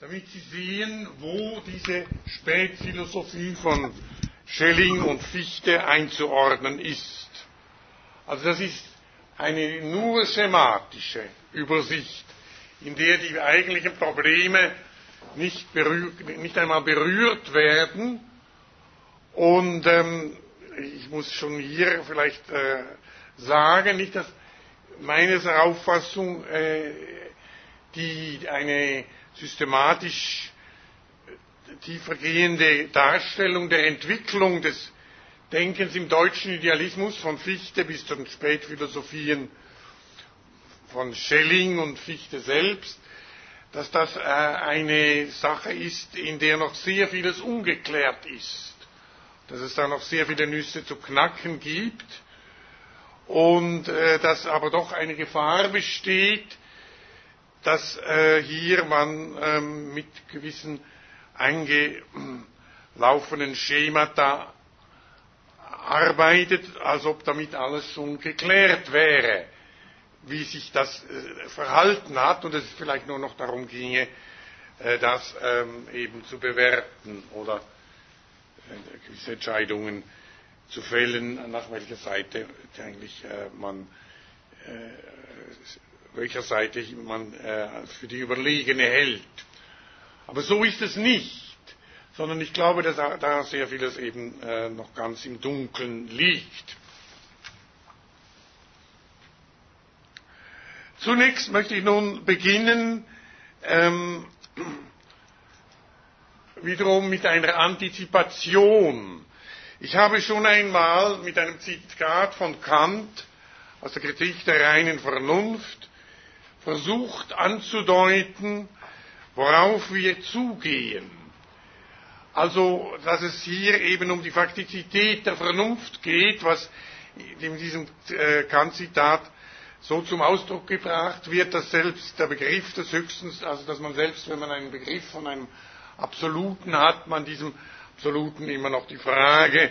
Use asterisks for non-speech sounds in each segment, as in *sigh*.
damit Sie sehen, wo diese Spätphilosophie von Schelling und Fichte einzuordnen ist. Also das ist eine nur schematische Übersicht, in der die eigentlichen Probleme nicht, nicht einmal berührt werden. Und ähm, ich muss schon hier vielleicht äh, sagen, nicht, dass meines Auffassung äh, die eine systematisch tiefergehende Darstellung der Entwicklung des Denkens im deutschen Idealismus von Fichte bis zu den Spätphilosophien von Schelling und Fichte selbst, dass das äh, eine Sache ist, in der noch sehr vieles ungeklärt ist, dass es da noch sehr viele Nüsse zu knacken gibt und äh, dass aber doch eine Gefahr besteht, dass äh, hier man ähm, mit gewissen eingelaufenen Schemata arbeitet, als ob damit alles schon geklärt wäre, wie sich das äh, verhalten hat und es vielleicht nur noch darum ginge, äh, das ähm, eben zu bewerten oder äh, gewisse Entscheidungen zu fällen, nach welcher Seite eigentlich äh, man äh, welcher Seite man äh, für die überlegene hält. Aber so ist es nicht, sondern ich glaube, dass da sehr vieles eben äh, noch ganz im Dunkeln liegt. Zunächst möchte ich nun beginnen, ähm, wiederum mit einer Antizipation. Ich habe schon einmal mit einem Zitat von Kant aus der Kritik der reinen Vernunft versucht anzudeuten, worauf wir zugehen. Also, dass es hier eben um die Faktizität der Vernunft geht, was in diesem äh, Kant-Zitat so zum Ausdruck gebracht wird, dass selbst der Begriff des Höchstens, also dass man selbst, wenn man einen Begriff von einem Absoluten hat, man diesem Absoluten immer noch die Frage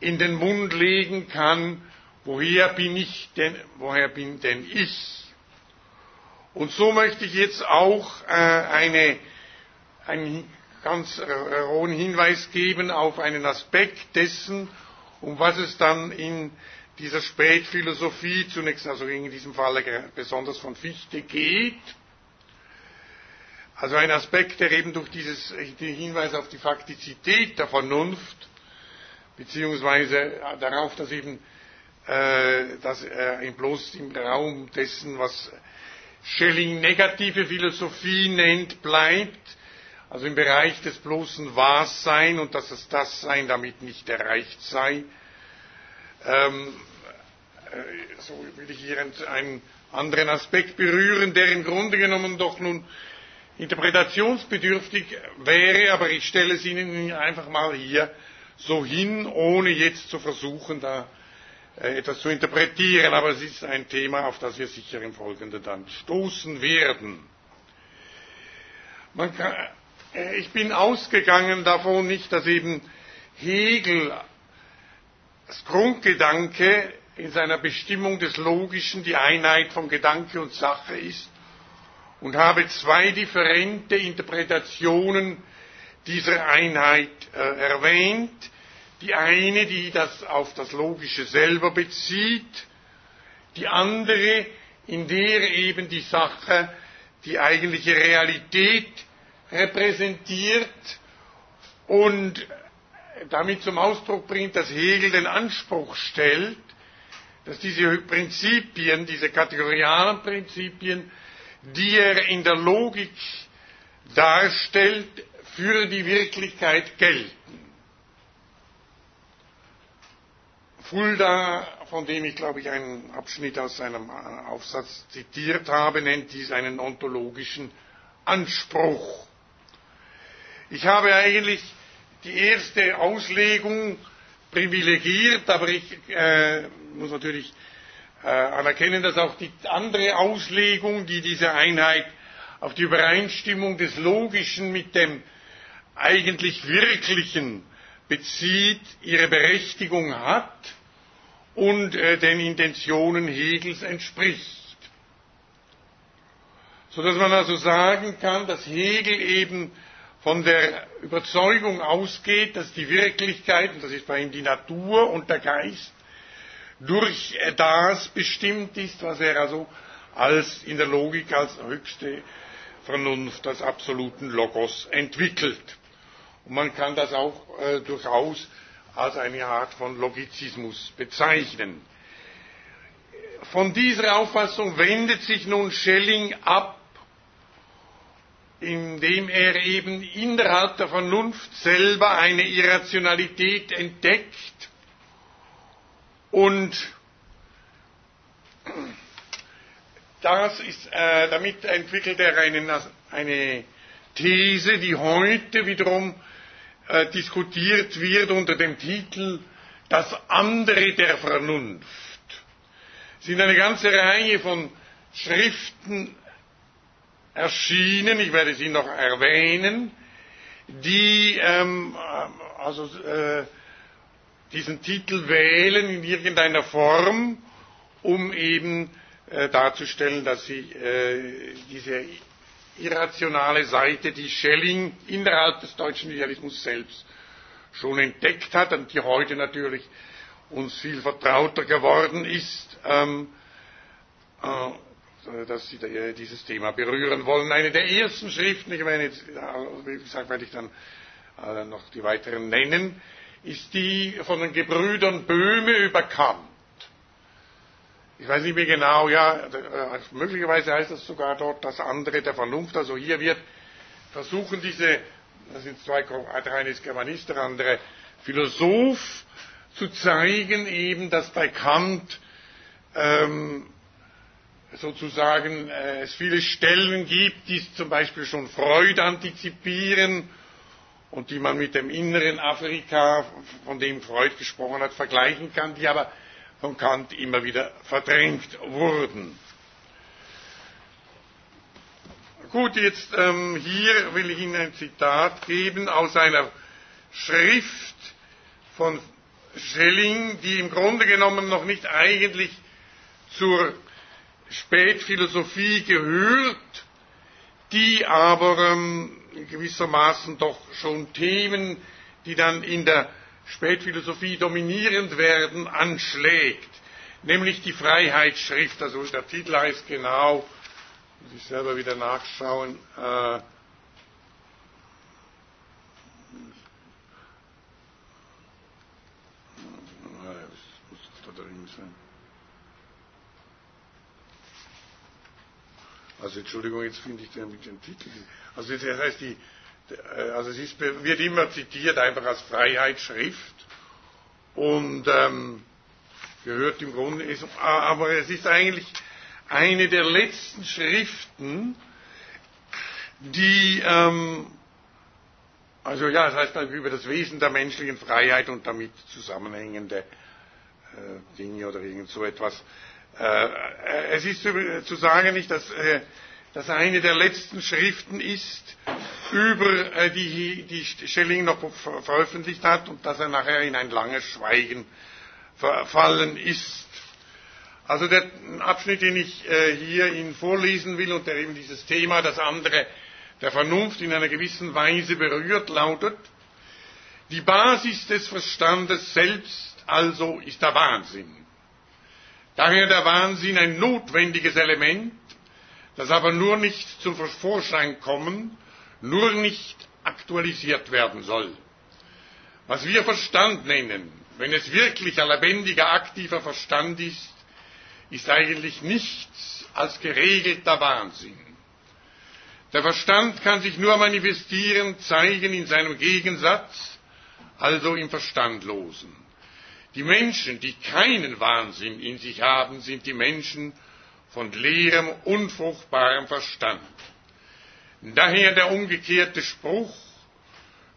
in den Mund legen kann, woher bin ich denn, woher bin denn ich? Und so möchte ich jetzt auch äh, eine, einen ganz rohen Hinweis geben auf einen Aspekt dessen, um was es dann in dieser Spätphilosophie, zunächst also in diesem Falle besonders von Fichte geht. Also ein Aspekt, der eben durch dieses, den Hinweis auf die Faktizität der Vernunft, beziehungsweise darauf, dass eben äh, dass er bloß im Raum dessen, was Schelling negative Philosophie nennt, bleibt, also im Bereich des bloßen Wahrsein und dass das Dassein damit nicht erreicht sei. Ähm, äh, so will ich hier einen anderen Aspekt berühren, der im Grunde genommen doch nun interpretationsbedürftig wäre, aber ich stelle es Ihnen einfach mal hier so hin, ohne jetzt zu versuchen, da etwas zu interpretieren, aber es ist ein Thema, auf das wir sicher im Folgenden dann stoßen werden. Kann, äh, ich bin ausgegangen davon nicht, dass eben Hegel das Grundgedanke in seiner Bestimmung des Logischen die Einheit von Gedanke und Sache ist und habe zwei differente Interpretationen dieser Einheit äh, erwähnt. Die eine, die das auf das Logische selber bezieht, die andere, in der eben die Sache die eigentliche Realität repräsentiert und damit zum Ausdruck bringt, dass Hegel den Anspruch stellt, dass diese Prinzipien, diese kategorialen Prinzipien, die er in der Logik darstellt, für die Wirklichkeit gelten. Fulda, von dem ich glaube ich einen Abschnitt aus seinem Aufsatz zitiert habe, nennt dies einen ontologischen Anspruch. Ich habe eigentlich die erste Auslegung privilegiert, aber ich äh, muss natürlich äh, anerkennen, dass auch die andere Auslegung, die diese Einheit auf die Übereinstimmung des Logischen mit dem eigentlich Wirklichen bezieht, ihre Berechtigung hat und äh, den Intentionen Hegels entspricht. sodass man also sagen kann, dass Hegel eben von der Überzeugung ausgeht, dass die Wirklichkeit, und das ist bei ihm die Natur und der Geist, durch das bestimmt ist, was er also als in der Logik als höchste Vernunft, als absoluten Logos entwickelt. Und man kann das auch äh, durchaus als eine Art von Logizismus bezeichnen. Von dieser Auffassung wendet sich nun Schelling ab indem er eben innerhalb der Vernunft selber eine Irrationalität entdeckt und das ist, äh, damit entwickelt er einen, eine These, die heute wiederum äh, diskutiert wird unter dem Titel Das andere der Vernunft. Es sind eine ganze Reihe von Schriften erschienen, ich werde sie noch erwähnen, die ähm, also, äh, diesen Titel wählen in irgendeiner Form, um eben äh, darzustellen, dass sie äh, diese irrationale Seite, die Schelling innerhalb des deutschen Idealismus selbst schon entdeckt hat und die heute natürlich uns viel vertrauter geworden ist, ähm, äh, äh, dass Sie dieses Thema berühren wollen. Eine der ersten Schriften, ich meine wie gesagt, werde ich dann äh, noch die weiteren nennen, ist die von den Gebrüdern Böhme über Kant. Ich weiß nicht mehr genau, ja, äh, möglicherweise heißt das sogar dort das andere der Vernunft. Also hier wird versuchen diese, das sind zwei, der eine ist Germanist, der andere Philosoph, zu zeigen eben, dass bei Kant ähm, sozusagen äh, es viele Stellen gibt, die zum Beispiel schon Freud antizipieren und die man mit dem inneren Afrika, von dem Freud gesprochen hat, vergleichen kann, die aber von Kant immer wieder verdrängt wurden. Gut, jetzt ähm, hier will ich Ihnen ein Zitat geben aus einer Schrift von Schelling, die im Grunde genommen noch nicht eigentlich zur Spätphilosophie gehört, die aber ähm, gewissermaßen doch schon Themen, die dann in der Spätphilosophie dominierend werden, anschlägt, nämlich die Freiheitsschrift. Also der Titel heißt genau, muss ich selber wieder nachschauen, äh, Also Entschuldigung, jetzt finde ich den, den Titel. Also das heißt, die, also es ist, wird immer zitiert einfach als Freiheitsschrift. Und ähm, gehört im Grunde, ist, aber es ist eigentlich eine der letzten Schriften, die, ähm, also ja, das heißt über das Wesen der menschlichen Freiheit und damit zusammenhängende äh, Dinge oder irgend so etwas. Äh, es ist zu sagen nicht, dass das eine der letzten Schriften ist, über äh, die, die Schelling noch veröffentlicht hat und dass er nachher in ein langes Schweigen verfallen ist. Also der Abschnitt, den ich äh, hier Ihnen vorlesen will und der eben dieses Thema, das andere der Vernunft in einer gewissen Weise berührt, lautet, die Basis des Verstandes selbst also ist der Wahnsinn. Daher der Wahnsinn ein notwendiges Element, das aber nur nicht zum Vorschein kommen, nur nicht aktualisiert werden soll. Was wir Verstand nennen, wenn es wirklich ein lebendiger, aktiver Verstand ist, ist eigentlich nichts als geregelter Wahnsinn. Der Verstand kann sich nur manifestieren, zeigen in seinem Gegensatz, also im Verstandlosen. Die Menschen, die keinen Wahnsinn in sich haben, sind die Menschen von leerem, unfruchtbarem Verstand. Daher der umgekehrte Spruch,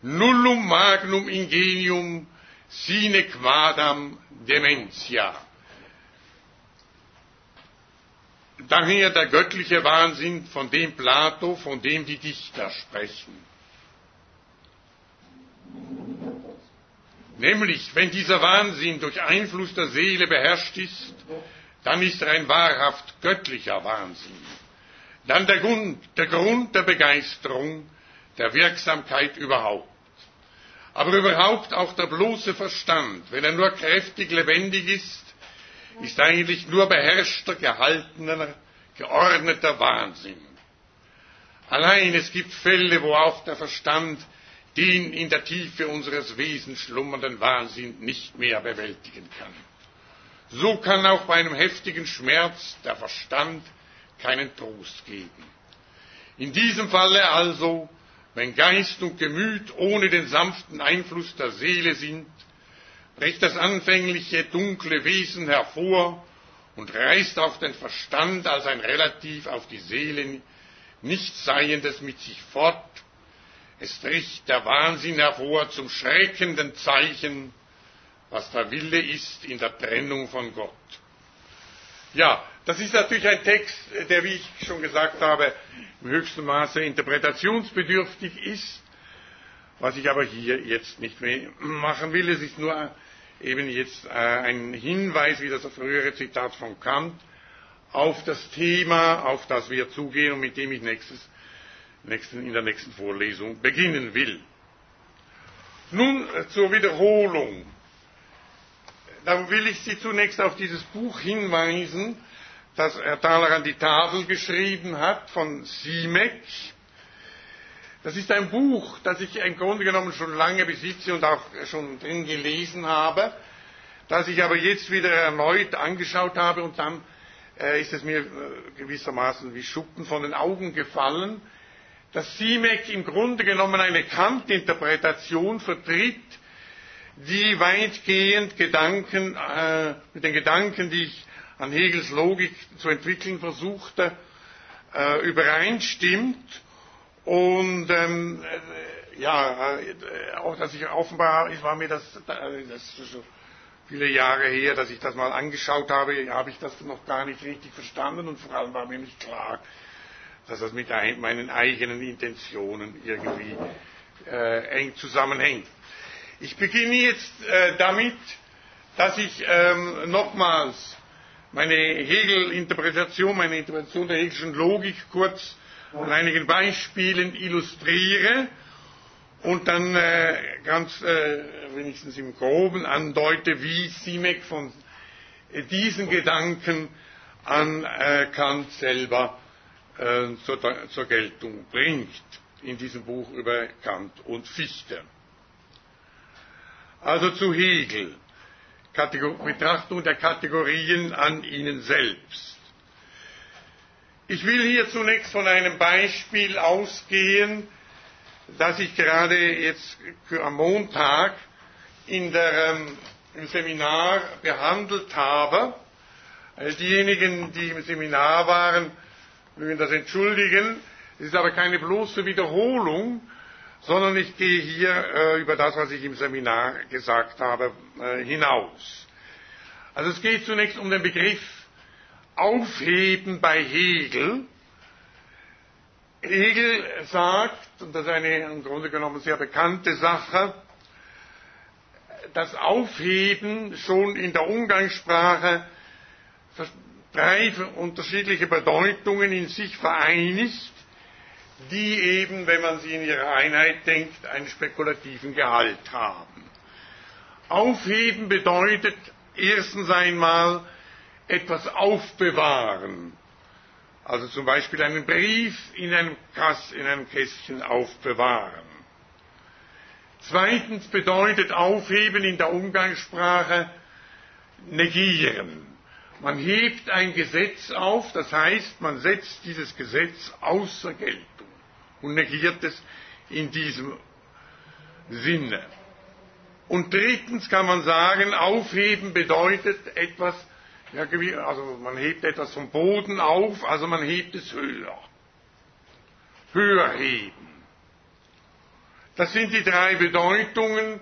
nullum magnum ingenium sine quadam dementia. Daher der göttliche Wahnsinn, von dem Plato, von dem die Dichter sprechen. Nämlich, wenn dieser Wahnsinn durch Einfluss der Seele beherrscht ist, dann ist er ein wahrhaft göttlicher Wahnsinn. dann der Grund, der Grund der Begeisterung, der Wirksamkeit überhaupt. Aber überhaupt auch der bloße Verstand, wenn er nur kräftig lebendig ist, ist eigentlich nur beherrschter, gehaltener, geordneter Wahnsinn. Allein es gibt Fälle, wo auch der Verstand den in der Tiefe unseres Wesens schlummernden Wahnsinn nicht mehr bewältigen kann. So kann auch bei einem heftigen Schmerz der Verstand keinen Trost geben. In diesem Falle also, wenn Geist und Gemüt ohne den sanften Einfluss der Seele sind, bricht das anfängliche dunkle Wesen hervor und reißt auch den Verstand als ein relativ auf die Seele nichts Seiendes mit sich fort. Es bricht der Wahnsinn hervor zum schreckenden Zeichen, was der Wille ist in der Trennung von Gott. Ja, das ist natürlich ein Text, der, wie ich schon gesagt habe, im höchsten Maße interpretationsbedürftig ist, was ich aber hier jetzt nicht mehr machen will. Es ist nur eben jetzt äh, ein Hinweis, wie das frühere Zitat von Kant, auf das Thema, auf das wir zugehen und mit dem ich nächstes, nächsten, in der nächsten Vorlesung beginnen will. Nun äh, zur Wiederholung. Da will ich Sie zunächst auf dieses Buch hinweisen, das Herr Thaler an die Tafel geschrieben hat von Siemek. Das ist ein Buch, das ich im Grunde genommen schon lange besitze und auch schon drin gelesen habe, das ich aber jetzt wieder erneut angeschaut habe und dann äh, ist es mir äh, gewissermaßen wie Schuppen von den Augen gefallen, dass Siemek im Grunde genommen eine Kant-Interpretation vertritt, die weitgehend Gedanken, äh, mit den Gedanken, die ich an Hegels Logik zu entwickeln versuchte, äh, übereinstimmt und ähm, äh, ja, äh, auch dass ich offenbar, es war mir das, äh, das ist schon viele Jahre her, dass ich das mal angeschaut habe, habe ich das noch gar nicht richtig verstanden und vor allem war mir nicht klar, dass das mit ein, meinen eigenen Intentionen irgendwie eng zusammenhängt. Ich beginne jetzt äh, damit, dass ich ähm, nochmals meine Hegel-Interpretation, meine Interpretation der Hegelschen Logik kurz an einigen Beispielen illustriere und dann äh, ganz äh, wenigstens im Groben andeute, wie Simek von diesen Gedanken an äh, Kant selber äh, zur, zur Geltung bringt in diesem Buch über Kant und Fichte. Also zu Hegel, Kategor Betrachtung der Kategorien an ihnen selbst. Ich will hier zunächst von einem Beispiel ausgehen, das ich gerade jetzt am Montag in der, ähm, im Seminar behandelt habe. Diejenigen, die im Seminar waren, mögen das entschuldigen. Es ist aber keine bloße Wiederholung, sondern ich gehe hier äh, über das, was ich im Seminar gesagt habe, äh, hinaus. Also es geht zunächst um den Begriff aufheben bei Hegel. Hegel sagt, und das ist eine im Grunde genommen sehr bekannte Sache, das Aufheben schon in der Umgangssprache drei unterschiedliche Bedeutungen in sich vereinigt, die eben, wenn man sie in ihrer Einheit denkt, einen spekulativen Gehalt haben. Aufheben bedeutet erstens einmal, etwas aufbewahren. Also zum Beispiel einen Brief in einem, Kass, in einem Kästchen aufbewahren. Zweitens bedeutet aufheben in der Umgangssprache negieren. Man hebt ein Gesetz auf, das heißt, man setzt dieses Gesetz außer Geltung und negiert es in diesem Sinne. Und drittens kann man sagen, aufheben bedeutet etwas also man hebt etwas vom Boden auf, also man hebt es höher. Höher heben. Das sind die drei Bedeutungen,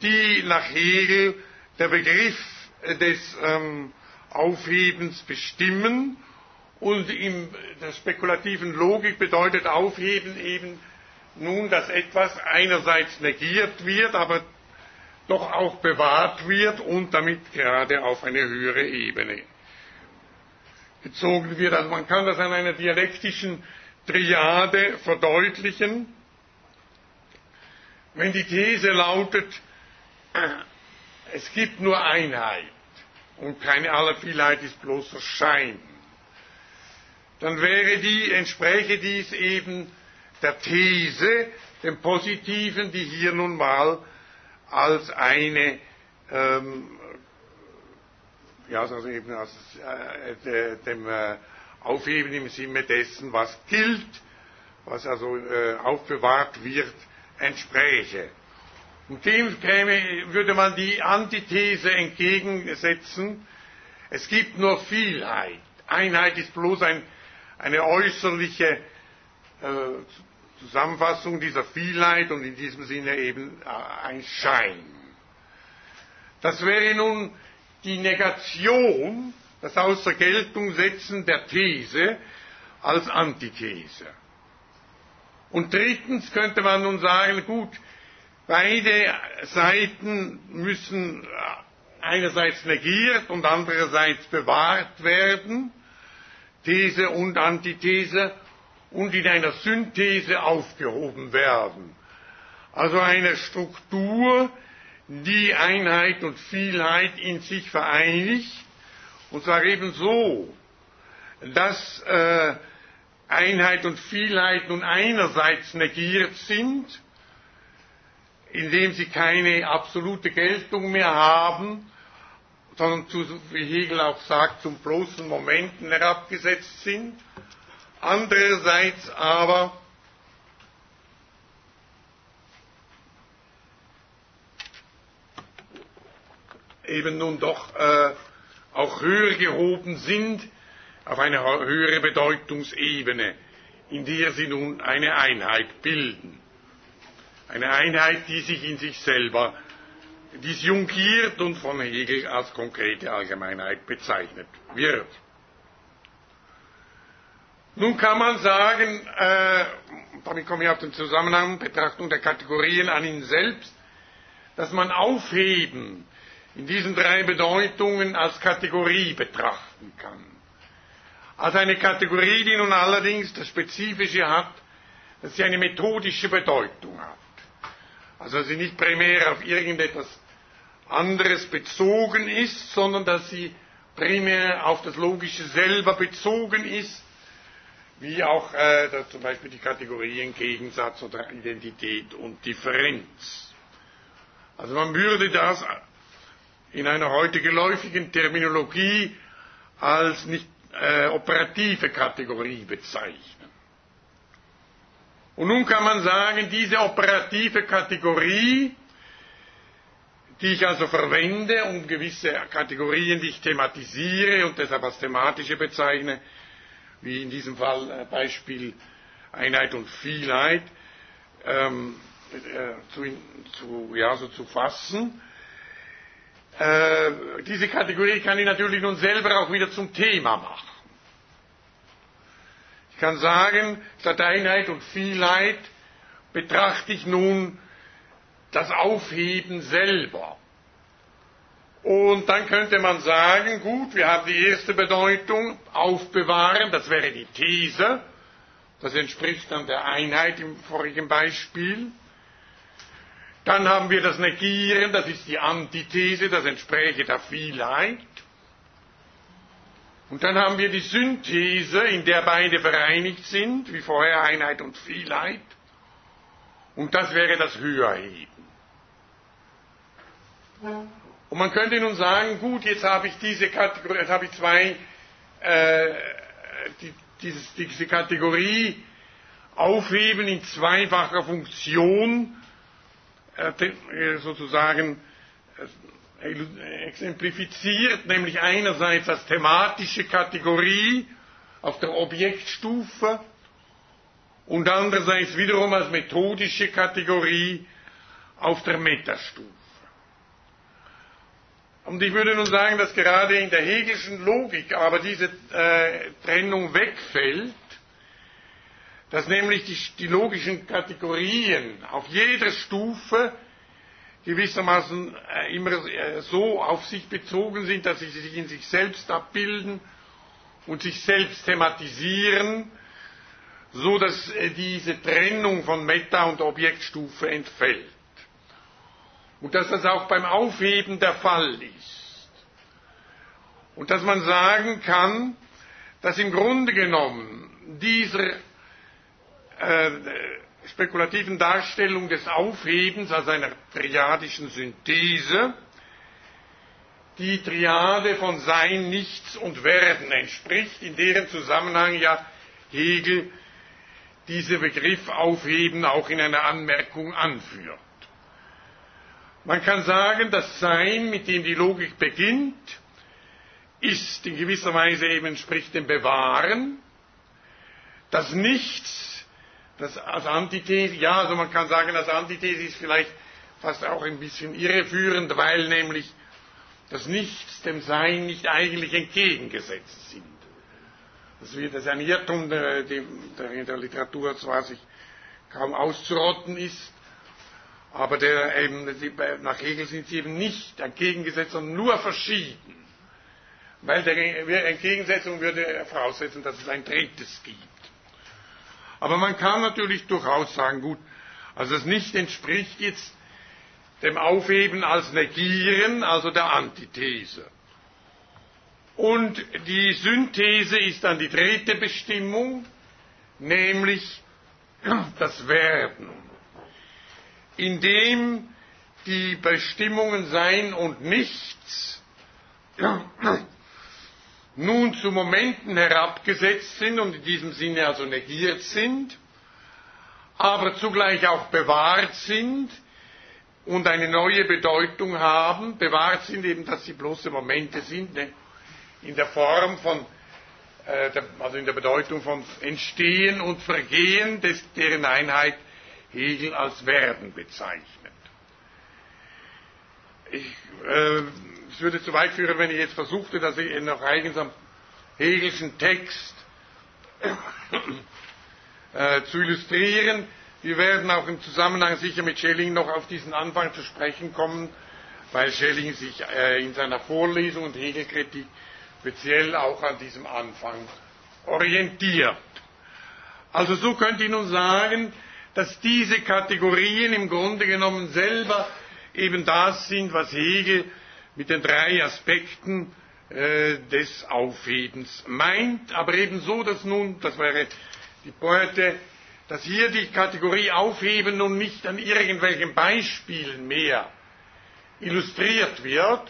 die nach Hegel der Begriff des ähm, Aufhebens bestimmen. Und in der spekulativen Logik bedeutet Aufheben eben nun, dass etwas einerseits negiert wird, aber doch auch bewahrt wird und damit gerade auf eine höhere Ebene gezogen wird. Also man kann das an einer dialektischen Triade verdeutlichen. Wenn die These lautet, es gibt nur Einheit und keine Allervielheit ist bloßer Schein, dann wäre die, entspräche dies eben der These, dem Positiven, die hier nun mal als eine, ähm, ja, also eben als äh, dem äh, Aufheben im Sinne dessen, was gilt, was also äh, aufbewahrt wird, entspräche. Und dem käme, würde man die Antithese entgegensetzen, es gibt nur Vielheit. Einheit ist bloß ein, eine äußerliche äh, Zusammenfassung dieser Vielheit und in diesem Sinne eben äh, ein Schein. Das wäre nun die Negation, das Außer der These als Antithese. Und drittens könnte man nun sagen, gut, beide Seiten müssen einerseits negiert und andererseits bewahrt werden, These und Antithese, und in einer Synthese aufgehoben werden. Also eine Struktur, die Einheit und Vielheit in sich vereinigt, und zwar eben so, dass äh, Einheit und Vielheit nun einerseits negiert sind, indem sie keine absolute Geltung mehr haben, sondern zu, wie Hegel auch sagt, zum bloßen Momenten herabgesetzt sind, Andererseits aber eben nun doch äh, auch höher gehoben sind auf eine höhere Bedeutungsebene, in der sie nun eine Einheit bilden. Eine Einheit, die sich in sich selber disjungiert und von Hegel als konkrete Allgemeinheit bezeichnet wird. Nun kann man sagen, äh, damit komme ich auf den Zusammenhang, Betrachtung der Kategorien an ihn selbst, dass man Aufheben in diesen drei Bedeutungen als Kategorie betrachten kann. Als eine Kategorie, die nun allerdings das Spezifische hat, dass sie eine methodische Bedeutung hat. Also sie nicht primär auf irgendetwas anderes bezogen ist, sondern dass sie primär auf das Logische selber bezogen ist wie auch äh, zum Beispiel die Kategorien Gegensatz oder Identität und Differenz. Also man würde das in einer heute geläufigen Terminologie als nicht äh, operative Kategorie bezeichnen. Und nun kann man sagen, diese operative Kategorie, die ich also verwende, um gewisse Kategorien, die ich thematisiere und deshalb als thematische bezeichne, wie in diesem Fall äh, Beispiel Einheit und Vielheit, ähm, äh, zu, zu, ja, so zu fassen. Äh, diese Kategorie kann ich natürlich nun selber auch wieder zum Thema machen. Ich kann sagen, statt Einheit und Vielheit betrachte ich nun das Aufheben selber. Und dann könnte man sagen, gut, wir haben die erste Bedeutung, aufbewahren, das wäre die These, das entspricht dann der Einheit im vorigen Beispiel. Dann haben wir das Negieren, das ist die Antithese, das entspräche der Vielheit. Und dann haben wir die Synthese, in der beide vereinigt sind, wie vorher Einheit und Vielheit. Und das wäre das Höherheben. Und man könnte nun sagen, gut, jetzt habe ich diese Kategorie, jetzt habe ich zwei, äh, die, dieses, diese Kategorie aufheben in zweifacher Funktion, äh, sozusagen äh, exemplifiziert, nämlich einerseits als thematische Kategorie auf der Objektstufe und andererseits wiederum als methodische Kategorie auf der Metastufe. Und ich würde nun sagen, dass gerade in der Hegelschen Logik aber diese äh, Trennung wegfällt, dass nämlich die, die, logischen Kategorien auf jeder Stufe gewissermaßen äh, immer äh, so auf sich bezogen sind, dass sie sich in sich selbst abbilden und sich selbst thematisieren, so dass äh, diese Trennung von Meta- und Objektstufe entfällt. Und dass das auch beim Aufheben der Fall ist. Und dass man sagen kann, dass im Grunde genommen dieser äh, spekulativen Darstellung des Aufhebens als einer triadischen Synthese die Triade von Sein, Nichts und Werden entspricht, in deren Zusammenhang ja Hegel diese Begriff Aufheben auch in einer Anmerkung anführt. Man kann sagen, das Sein, mit dem die Logik beginnt, ist in gewisser Weise eben entspricht dem Bewahren. Das Nichts, das als Antithese, ja, also man kann sagen, das Antithese ist vielleicht fast auch ein bisschen irreführend, weil nämlich das Nichts dem Sein nicht eigentlich entgegengesetzt sind. Das das ein Irrtum, der, der in der Literatur zwar sich kaum auszurotten ist, aber der eben, nach Hegel sind sie eben nicht entgegengesetzt, sondern nur verschieden. Weil der Entgegensetzung würde voraussetzen, dass es ein drittes gibt. Aber man kann natürlich durchaus sagen, gut, also das nicht entspricht jetzt dem Aufheben als Negieren, also der Antithese. Und die Synthese ist dann die dritte Bestimmung, nämlich das Werden, indem die Bestimmungen Sein und Nichts nun zu Momenten herabgesetzt sind und in diesem Sinne also negiert sind, aber zugleich auch bewahrt sind, und eine neue Bedeutung haben, bewahrt sind eben, dass sie bloße Momente sind, ne? in der Form von, äh, der, also in der Bedeutung von Entstehen und Vergehen, des, deren Einheit Hegel als Werden bezeichnet. Ich, äh, es würde zu weit führen, wenn ich jetzt versuchte, dass ich noch eigens am Hegelschen Text äh, zu illustrieren. Wir werden auch im Zusammenhang sicher mit Schelling noch auf diesen Anfang zu sprechen kommen, weil Schelling sich äh, in seiner Vorlesung und Hegelkritik speziell auch an diesem Anfang orientiert. Also so könnte ich nun sagen, dass diese Kategorien im Grunde genommen selber eben das sind, was Hegel mit den drei Aspekten äh, des Aufhebens meint, aber ebenso, dass nun, das wäre die Pointe, dass hier die Kategorie Aufheben nun nicht an irgendwelchen Beispielen mehr illustriert wird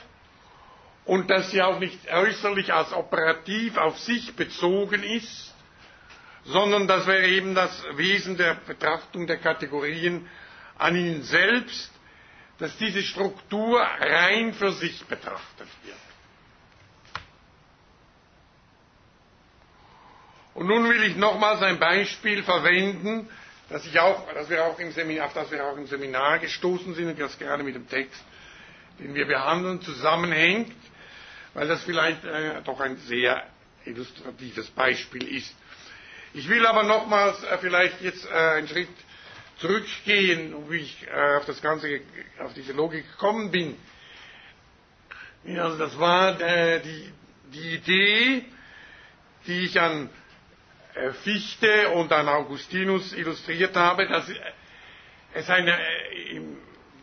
und dass sie auch nicht äußerlich als operativ auf sich bezogen ist, sondern das wäre eben das Wesen der Betrachtung der Kategorien an ihnen selbst, dass diese Struktur rein für sich betrachtet wird. Und nun will ich nochmals ein Beispiel verwenden, das, ich auch, das wir auch im Seminar, auf das wir auch im Seminar gestoßen sind und das gerade mit dem Text, den wir behandeln, zusammenhängt, weil das vielleicht äh, doch ein sehr illustratives Beispiel ist. Ich will aber nochmals äh, vielleicht jetzt äh, einen Schritt zurückgehen, wie ich äh, auf das Ganze, auf diese Logik gekommen bin. Also das war äh, die, die Idee, die ich an äh, Fichte und an Augustinus illustriert habe, dass es eine, äh,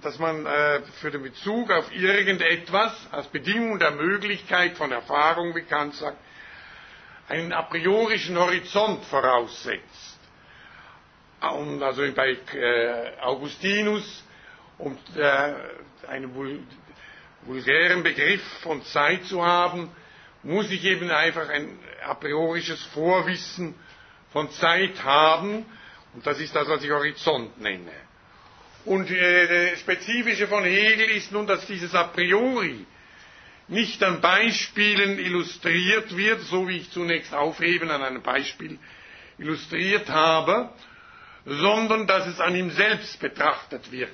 dass man äh, für den Bezug auf irgendetwas als Bedingung der Möglichkeit von Erfahrung, wie Kant sagt, einen a priorischen Horizont voraussetzt. Und also bei Augustinus, um einen vulgären Begriff von Zeit zu haben, muss ich eben einfach ein a priorisches Vorwissen von Zeit haben. Und das ist das, was ich Horizont nenne. Und äh, das Spezifische von Hegel ist nun, dass dieses a priori nicht an Beispielen illustriert wird, so wie ich zunächst aufheben an einem Beispiel illustriert habe, sondern dass es an ihm selbst betrachtet wird.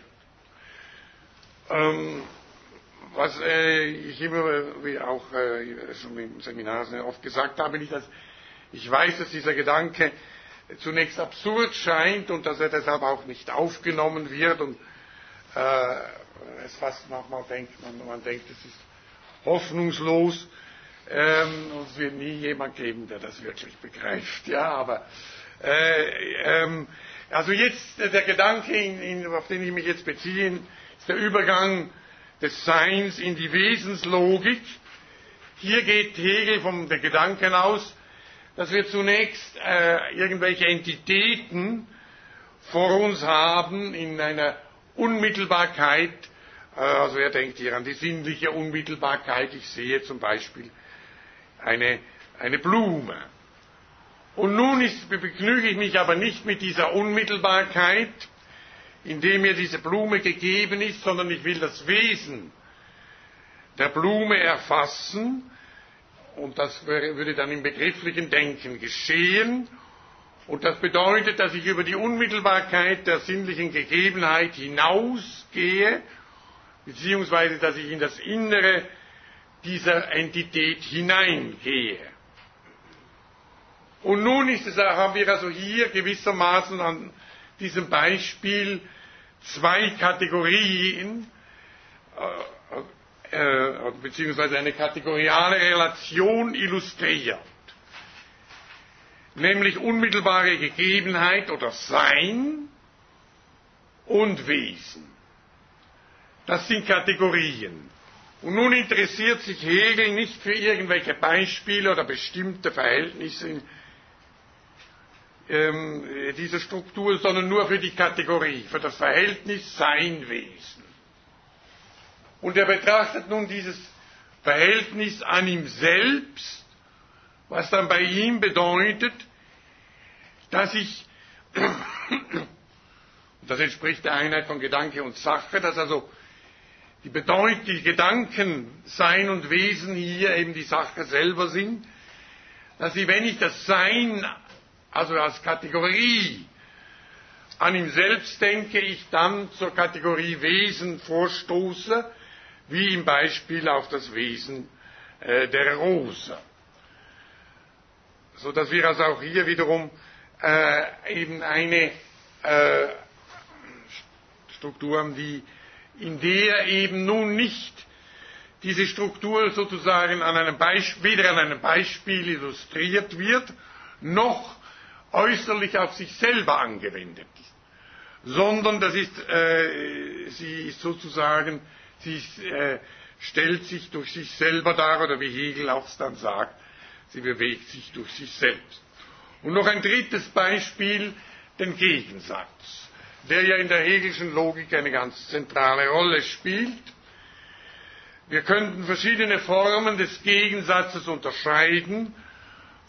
Ähm, was äh, ich immer, wie auch äh, schon im Seminar oft gesagt habe, nicht, dass ich weiß, dass dieser Gedanke zunächst absurd scheint und dass er deshalb auch nicht aufgenommen wird und äh, es fast manchmal denkt, man, man denkt, es ist hoffnungslos, Ähm, und es wird nie jemand geben, der das wirklich begreift. Ja, aber äh, ähm, also jetzt äh, der Gedanke, auf den ich mich jetzt beziehe, ist der Übergang des Seins in die Wesenslogik. Hier geht Hegel vom der Gedanken aus, dass wir zunächst äh, irgendwelche Entitäten vor uns haben in einer Unmittelbarkeit, äh, also er denkt hier an die sinnliche Unmittelbarkeit, ich sehe zum Beispiel eine, eine Blume. Und nun ist, begnüge ich mich aber nicht mit dieser Unmittelbarkeit, indem mir diese Blume gegeben ist, sondern ich will das Wesen der Blume erfassen und das würde dann im begrifflichen Denken geschehen. Und das bedeutet, dass ich über die Unmittelbarkeit der sinnlichen Gegebenheit hinausgehe, beziehungsweise dass ich in das Innere dieser Entität hineingehe. Und nun ist es, haben wir also hier gewissermaßen an diesem Beispiel zwei Kategorien, äh, äh, beziehungsweise eine kategoriale Relation illustriert. Nämlich unmittelbare Gegebenheit oder Sein und Wesen. Das sind Kategorien. Und nun interessiert sich Hegel nicht für irgendwelche Beispiele oder bestimmte Verhältnisse ähm, dieser Struktur, sondern nur für die Kategorie, für das Verhältnis Sein-Wesen. Und er betrachtet nun dieses Verhältnis an ihm selbst, was dann bei ihm bedeutet, dass ich, *coughs* das entspricht der Einheit von Gedanke und Sache, dass also die, Bedeut die Gedanken Sein und Wesen hier eben die Sache selber sind, dass sie, wenn ich das Sein, also als Kategorie, an ihm selbst denke, ich dann zur Kategorie Wesen vorstoße, wie im Beispiel auf das Wesen äh, der Rose. So dass wir also auch hier wiederum äh, eben eine äh, Struktur haben, die in der eben nun nicht diese Struktur sozusagen an einem Beispiel, weder an einem Beispiel illustriert wird, noch äußerlich auf sich selber angewendet ist, sondern das ist, äh, sie ist sozusagen, sie ist, äh, stellt sich durch sich selber dar, oder wie Hegel auch dann sagt, sie bewegt sich durch sich selbst. Und noch ein drittes Beispiel, den Gegensatz der ja in der Hegelschen Logik eine ganz zentrale Rolle spielt. Wir könnten verschiedene Formen des Gegensatzes unterscheiden,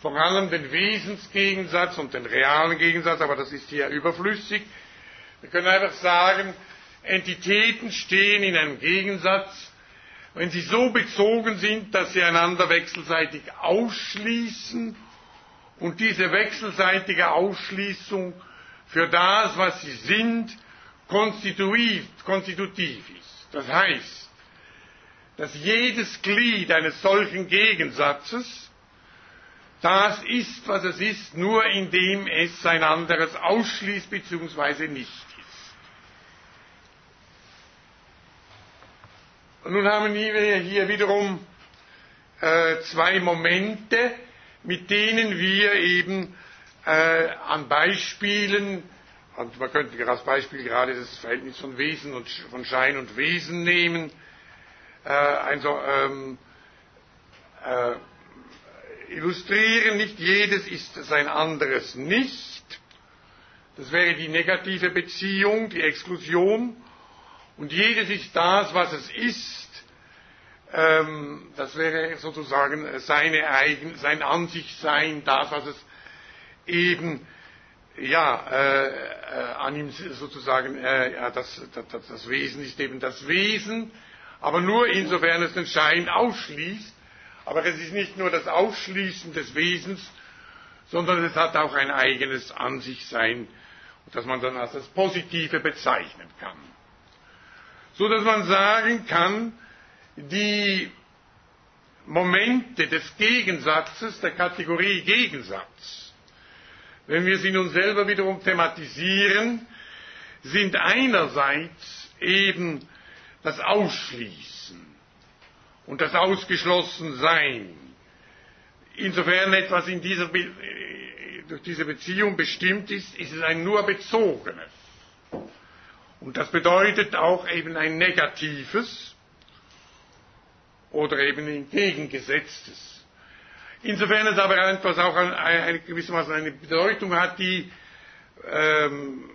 vor allem den Wesensgegensatz und den realen Gegensatz, aber das ist hier überflüssig. Wir können einfach sagen, Entitäten stehen in einem Gegensatz, wenn sie so bezogen sind, dass sie einander wechselseitig ausschließen und diese wechselseitige Ausschließung für das, was sie sind, konstitutiv, ist. Das heißt, dass jedes Glied eines solchen Gegensatzes das ist, was es ist, nur indem es ein anderes ausschließt bzw. nicht ist. Und nun haben wir hier wiederum äh, zwei Momente, mit denen wir eben äh, an Beispielen, und man könnte als Beispiel gerade das Verhältnis von Wesen und von Schein und Wesen nehmen, äh, also, ähm, äh, illustrieren, nicht jedes ist sein anderes nicht. Das wäre die negative Beziehung, die Exklusion. Und jedes ist das, was es ist. Ähm, das wäre sozusagen seine eigen, sein Ansichtsein, das, was es eben ja, äh, äh, an ihm sozusagen, äh, ja, das, das, das Wesen ist eben das Wesen, aber nur insofern es den Schein ausschließt. Aber es ist nicht nur das Ausschließen des Wesens, sondern es hat auch ein eigenes An sich Sein, das man dann als das Positive bezeichnen kann. So dass man sagen kann, die Momente des Gegensatzes, der Kategorie Gegensatz, wenn wir sie nun selber wiederum thematisieren, sind einerseits eben das Ausschließen und das Ausgeschlossensein insofern etwas in dieser, durch diese Beziehung bestimmt ist, ist es ein nur bezogenes. Und das bedeutet auch eben ein negatives oder eben ein entgegengesetztes. Insofern es aber etwas auch eine, gewissermaßen eine Bedeutung hat, die ähm,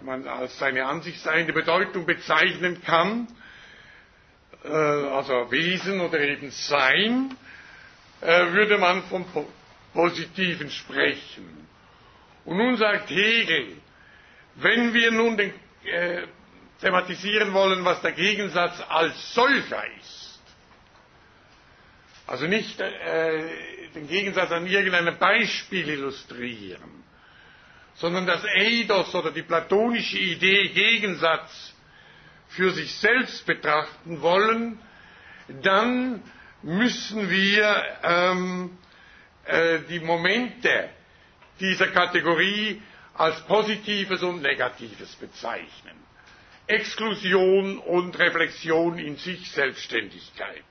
man als seine Ansicht seiende Bedeutung bezeichnen kann, äh, also Wesen oder eben Sein, äh, würde man vom Positiven sprechen. Und nun sagt Hegel, wenn wir nun den, äh, thematisieren wollen, was der Gegensatz als solcher ist, also nicht äh, den Gegensatz an irgendeinem Beispiel illustrieren, sondern das Eidos oder die platonische Idee Gegensatz für sich selbst betrachten wollen, dann müssen wir ähm, äh, die Momente dieser Kategorie als Positives und Negatives bezeichnen. Exklusion und Reflexion in sich Selbstständigkeit.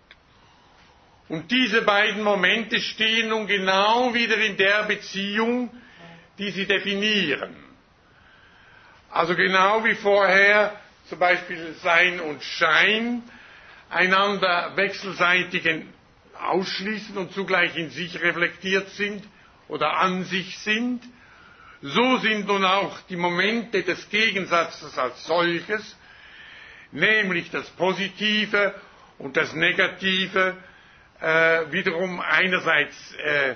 Und diese beiden Momente stehen nun genau wieder in der Beziehung, die sie definieren. Also genau wie vorher zum Beispiel Sein und Schein einander wechselseitig ausschließen und zugleich in sich reflektiert sind oder an sich sind, so sind nun auch die Momente des Gegensatzes als solches, nämlich das Positive und das Negative, äh, wiederum einerseits äh,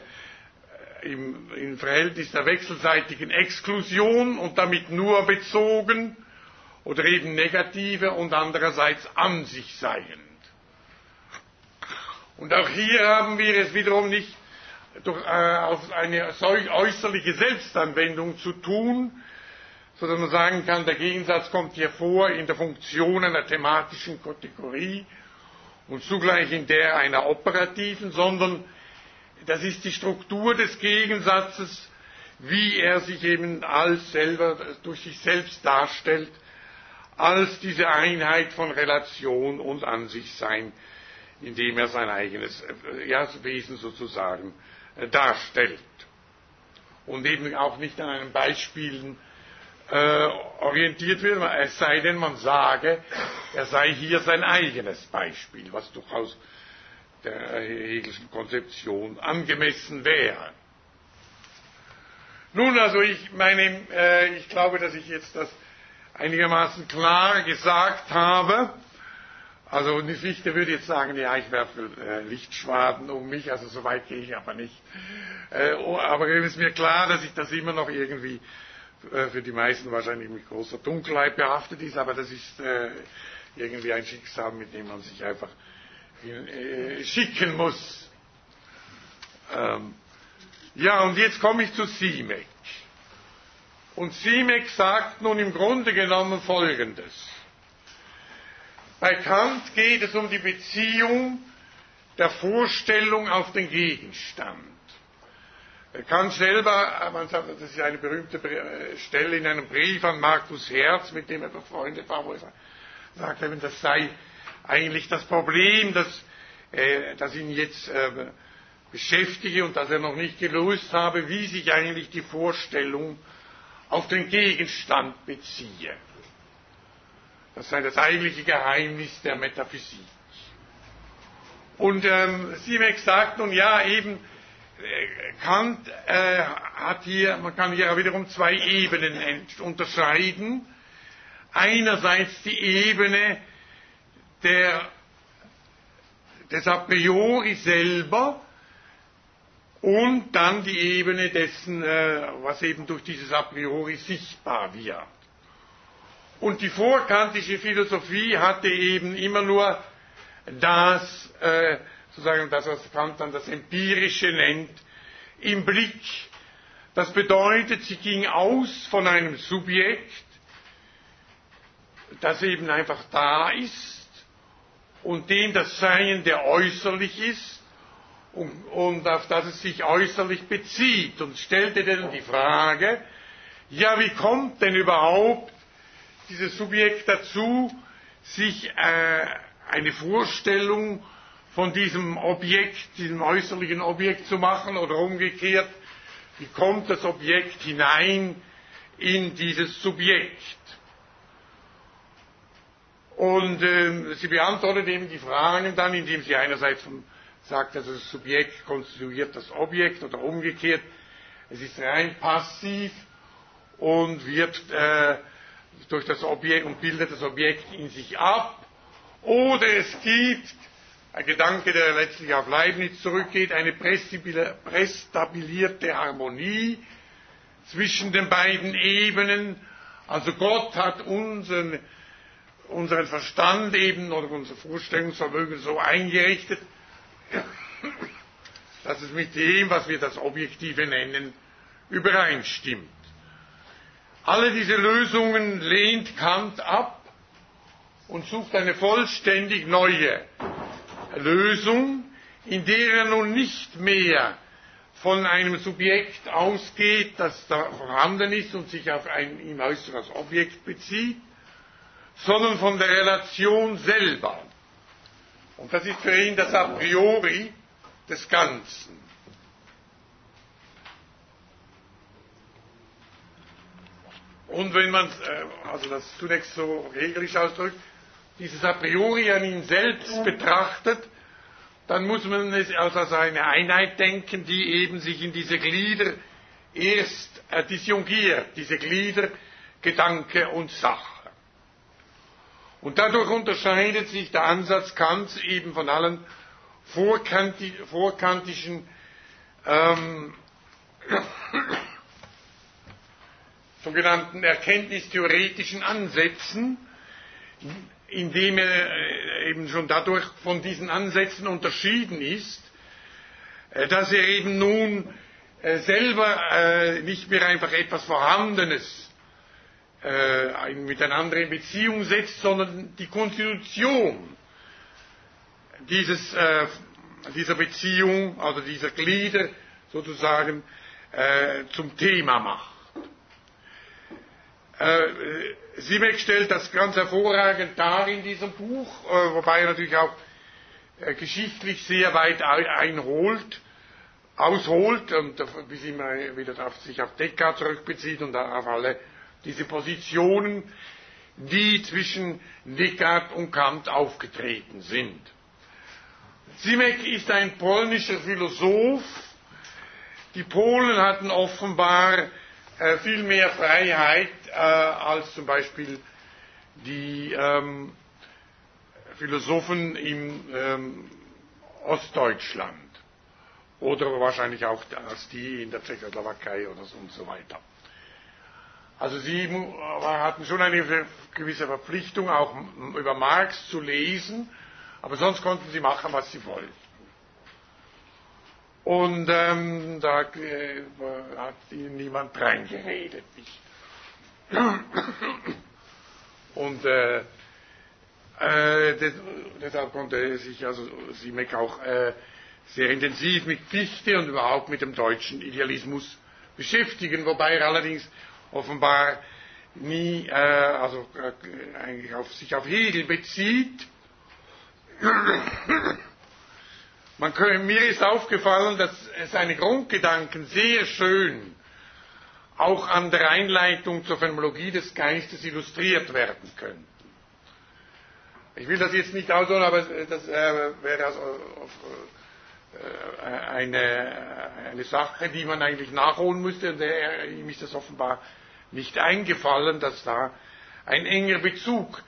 im, im Verhältnis der wechselseitigen Exklusion und damit nur bezogen oder eben negative und andererseits an sich seiend. Und auch hier haben wir es wiederum nicht durch, äh, auf eine solch äußerliche Selbstanwendung zu tun, sondern man sagen kann, der Gegensatz kommt hier vor in der Funktion einer thematischen Kategorie und zugleich in der einer operativen, sondern das ist die Struktur des Gegensatzes, wie er sich eben als selber durch sich selbst darstellt, als diese Einheit von Relation und Ansichtsein, indem er sein eigenes äh, ja, Wesen sozusagen äh, darstellt. Und eben auch nicht an einem Beispielen äh, orientiert wird, es sei denn, man sage, er sei hier sein eigenes Beispiel, was durchaus der Hegelschen Konzeption angemessen wäre. Nun, also ich meine, äh, ich glaube, dass ich jetzt das einigermaßen klar gesagt habe. Also eine Fichte würde jetzt sagen, ja, ich werfe äh, Lichtschwaden um mich, also so weit gehe ich aber nicht. Äh, oh, aber es ist mir klar, dass ich das immer noch irgendwie äh, für die meisten wahrscheinlich mit großer Dunkelheit behaftet ist, aber das ist irgendwie ein Schicksal, mit dem man sich einfach schicken muss. Ähm, ja, und jetzt komme ich zu Simek. Und Simek sagt nun im Grunde genommen Folgendes. Bei Kant geht es um die Beziehung der Vorstellung auf den Gegenstand. Kant selber, man sagt, das ist eine berühmte Stelle in einem Brief an Markus Herz, mit dem er befreundet war, wo er sagt, das sei eigentlich das Problem, das, äh, das ihn jetzt äh, beschäftige und das er noch nicht gelöst habe, wie sich eigentlich die Vorstellung auf den Gegenstand beziehe. Das sei das eigentliche Geheimnis der Metaphysik. Und ähm, Siemek sagt nun ja eben, äh, Kant äh, hat hier, man kann hier wiederum zwei Ebenen unterscheiden. Einerseits die Ebene der, des A priori selber und dann die Ebene dessen, äh, was eben durch dieses A priori sichtbar wird. Und die vorkantische Philosophie hatte eben immer nur das, äh, sozusagen das, was Kant dann das Empirische nennt, im Blick. Das bedeutet, sie ging aus von einem Subjekt, das eben einfach da ist, und dem das Sein, der äußerlich ist und, und auf das es sich äußerlich bezieht und stellte dann die Frage, ja, wie kommt denn überhaupt dieses Subjekt dazu, sich äh, eine Vorstellung von diesem Objekt, diesem äußerlichen Objekt zu machen oder umgekehrt, wie kommt das Objekt hinein in dieses Subjekt? Und äh, sie beantwortet eben die Fragen dann, indem sie einerseits vom, sagt, dass das Subjekt konstituiert das Objekt oder umgekehrt, es ist rein passiv und wird äh, durch das Objekt und bildet das Objekt in sich ab. Oder es gibt ein Gedanke, der letztlich auf Leibniz zurückgeht, eine prästabilierte Harmonie zwischen den beiden Ebenen. Also Gott hat unseren, unseren Verstand eben oder unser Vorstellungsvermögen so eingerichtet, dass es mit dem, was wir das Objektive nennen, übereinstimmt. Alle diese Lösungen lehnt Kant ab und sucht eine vollständig neue Lösung, in der er nun nicht mehr von einem Subjekt ausgeht, das da vorhanden ist und sich auf ein ihm äußeres Objekt bezieht, sondern von der Relation selber. Und das ist für ihn das A priori des Ganzen. Und wenn man äh, also das zunächst so regelisch ausdrückt, dieses A priori an ihn selbst betrachtet, dann muss man es als eine Einheit denken, die eben sich in diese Glieder erst äh, disjungiert, diese Glieder Gedanke und Sache. Und dadurch unterscheidet sich der Ansatz Kants eben von allen vorkanti vorkantischen ähm, *coughs* sogenannten erkenntnistheoretischen Ansätzen, indem er äh, eben schon dadurch von diesen Ansätzen unterschieden ist, äh, dass er eben nun äh, selber nicht mehr einfach etwas Vorhandenes miteinander in Beziehung setzt, sondern die Konstitution dieses, dieser Beziehung, also dieser Glieder sozusagen zum Thema macht. Äh, Simek stellt das ganz hervorragend dar in diesem Buch, äh, wobei er natürlich auch äh, geschichtlich sehr weit einholt, ausholt und bis immer wieder auf, sich auf Descartes zurückbezieht und auf alle diese Positionen, die zwischen Descartes und Kant aufgetreten sind. Simek ist ein polnischer Philosoph. Die Polen hatten offenbar äh, viel mehr Freiheit äh, als zum Beispiel die ähm, Philosophen im ähm, Ostdeutschland oder wahrscheinlich auch als die in der Tschechoslowakei oder so und so weiter. Also sie äh, hatten schon eine gewisse Verpflichtung, auch über Marx zu lesen, aber sonst konnten sie machen, was sie wollten. Und ähm, da äh, hat ihnen niemand reingeredet. Und äh, äh, deshalb konnte sich also Simek auch äh, sehr intensiv mit Fichte und überhaupt mit dem deutschen Idealismus beschäftigen, wobei er allerdings offenbar nie, äh, also äh, eigentlich auf, sich auf Hegel bezieht. Man können, mir ist aufgefallen, dass seine Grundgedanken sehr schön auch an der Einleitung zur Phänomenologie des Geistes illustriert werden können. Ich will das jetzt nicht ausholen, aber das äh, wäre also äh, eine, eine Sache, die man eigentlich nachholen müsste. Und der, ihm ist das offenbar nicht eingefallen, dass da ein enger Bezug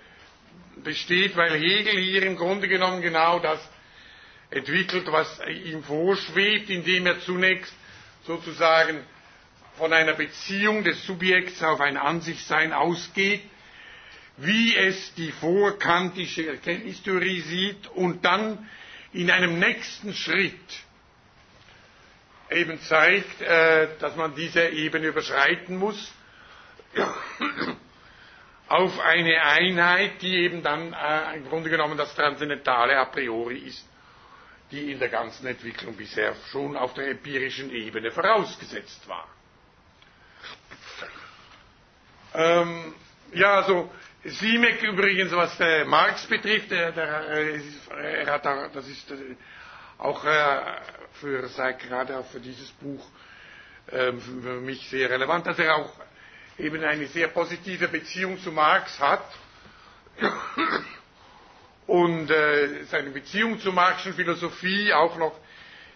besteht, weil Hegel hier im Grunde genommen genau das entwickelt, was ihm vorschwebt, indem er zunächst sozusagen von einer Beziehung des Subjekts auf ein Ansichtsein ausgeht, wie es die vorkantische Erkenntnistheorie sieht und dann in einem nächsten Schritt eben zeigt, äh, dass man diese Ebene überschreiten muss auf eine Einheit, die eben dann äh, im Grunde genommen das Transzendentale a priori ist die in der ganzen Entwicklung bisher schon auf der empirischen Ebene vorausgesetzt war. Ähm, ja, also Siemek übrigens, was der Marx betrifft, der, der, äh, er hat auch, das ist äh, auch äh, für, gerade auch für dieses Buch ähm, für mich sehr relevant, dass er auch eben eine sehr positive Beziehung zu Marx hat und äh, seine Beziehung zur Marxischen Philosophie auch noch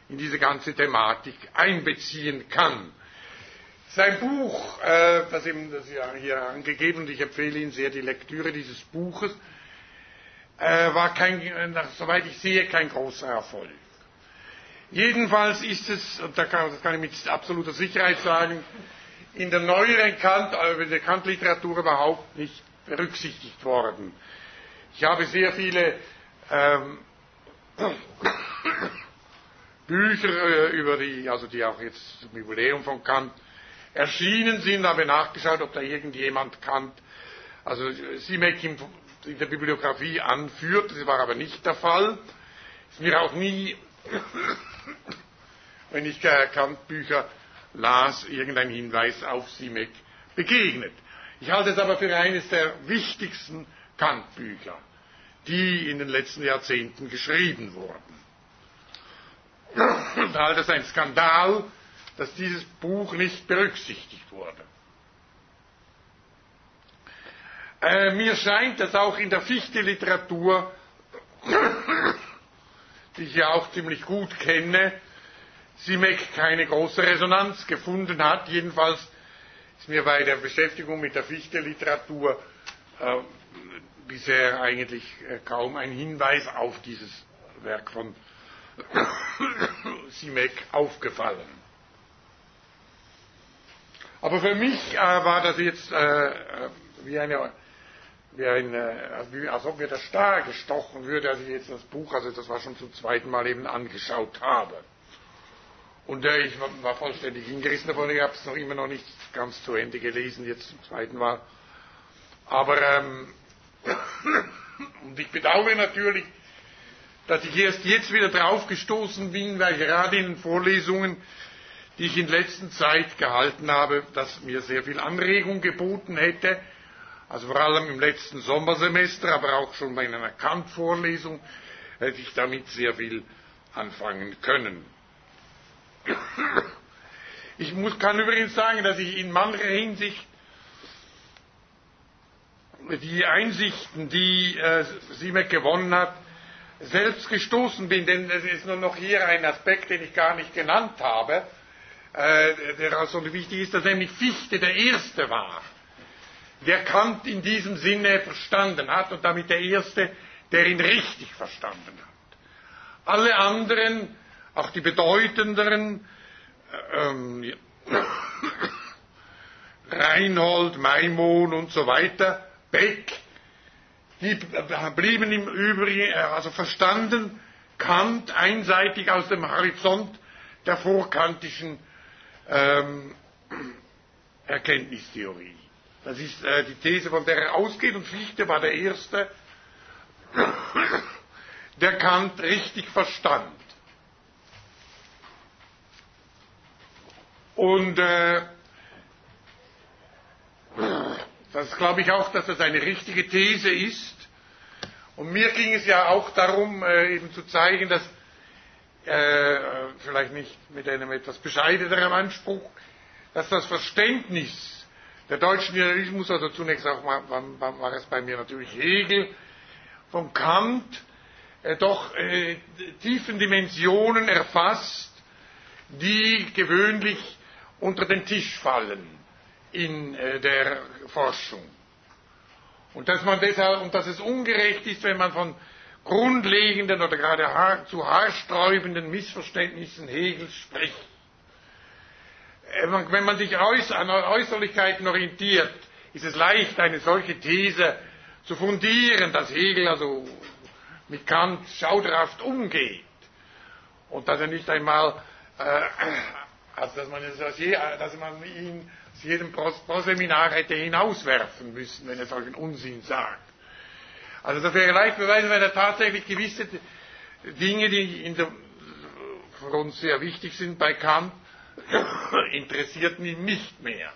in diese ganze Thematik einbeziehen kann. Sein Buch, äh, das, eben, das ja hier angegeben, und ich empfehle Ihnen sehr die Lektüre dieses Buches, äh, war kein, soweit ich sehe, kein großer Erfolg. Jedenfalls ist es, und da kann, das kann ich mit absoluter Sicherheit sagen, in der neueren Kant, äh, in der Kant-Literatur überhaupt nicht berücksichtigt worden. Ich habe sehr viele ähm, *coughs* Bücher äh, über die, also die auch jetzt zum Jubiläum von Kant erschienen sind, habe nachgeschaut, ob da irgendjemand Kant, also Simek in der Bibliografie anführt, das war aber nicht der Fall. Ist mir auch nie, *coughs* wenn ich Kant-Bücher las, irgendein Hinweis auf Simek begegnet. Ich halte es aber für eines der wichtigsten Kant-Bücher, die in den letzten Jahrzehnten geschrieben wurden. Und halte es ein Skandal, dass dieses Buch nicht berücksichtigt wurde. Äh, mir scheint, dass auch in der Fichte-Literatur, die ich ja auch ziemlich gut kenne, Simek keine große Resonanz gefunden hat. Jedenfalls ist mir bei der Beschäftigung mit der Fichte-Literatur äh, bisher eigentlich äh, kaum ein Hinweis auf dieses Werk von *coughs* Simek aufgefallen. Aber für mich äh, war das jetzt äh, äh wie eine, wie ein, äh, als ob mir der Star gestochen würde, als ich jetzt das Buch, also das war schon zum zweiten Mal eben angeschaut habe. Und äh, ich war vollständig hingerissen davon. Ich habe es noch immer noch nicht ganz zu Ende gelesen, jetzt zum zweiten Mal. Aber ähm, und ich bedauere natürlich, dass ich erst jetzt wieder drauf gestoßen bin, weil gerade in den Vorlesungen, die ich in letzter Zeit gehalten habe, das mir sehr viel Anregung geboten hätte. Also vor allem im letzten Sommersemester, aber auch schon bei einer Kant-Vorlesung hätte ich damit sehr viel anfangen können. Ich muss, kann übrigens sagen, dass ich in mancher Hinsicht die Einsichten, die äh, Simek gewonnen hat, selbst gestoßen bin, denn es ist nur noch hier ein Aspekt, den ich gar nicht genannt habe, äh, der also wichtig ist, dass nämlich Fichte der Erste war, der Kant in diesem Sinne verstanden hat und damit der Erste, der ihn richtig verstanden hat. Alle anderen auch die bedeutenderen, äh, ähm, Reinhold, Maimon und so weiter, Beck, die blieben im Übrigen, äh, also verstanden Kant einseitig aus dem Horizont der vorkantischen ähm, Erkenntnistheorie. Das ist äh, die These, von der er ausgeht, und Fichte war der Erste, der Kant richtig verstand. Und äh, das glaube ich auch, dass das eine richtige These ist. Und mir ging es ja auch darum, äh, eben zu zeigen, dass äh, vielleicht nicht mit einem etwas bescheideneren Anspruch, dass das Verständnis der deutschen Idealismus, also zunächst auch war, war, war es bei mir natürlich Hegel, von Kant, äh, doch äh, tiefen Dimensionen erfasst, die gewöhnlich unter den Tisch fallen in äh, der Forschung. Und dass, man deshalb, und dass es ungerecht ist, wenn man von grundlegenden oder gerade haar, zu haarsträubenden Missverständnissen Hegels spricht. Äh, wenn man sich an Äußerlichkeiten orientiert, ist es leicht, eine solche These zu fundieren, dass Hegel also mit Kant schauderhaft umgeht und dass er nicht einmal äh, also dass man, dass man ihn aus jedem Proseminar hätte hinauswerfen müssen, wenn er solchen Unsinn sagt. Also das wäre leicht beweisen, weil er tatsächlich gewisse Dinge, die der, für uns sehr wichtig sind bei Kant, *coughs* interessierten ihn nicht mehr.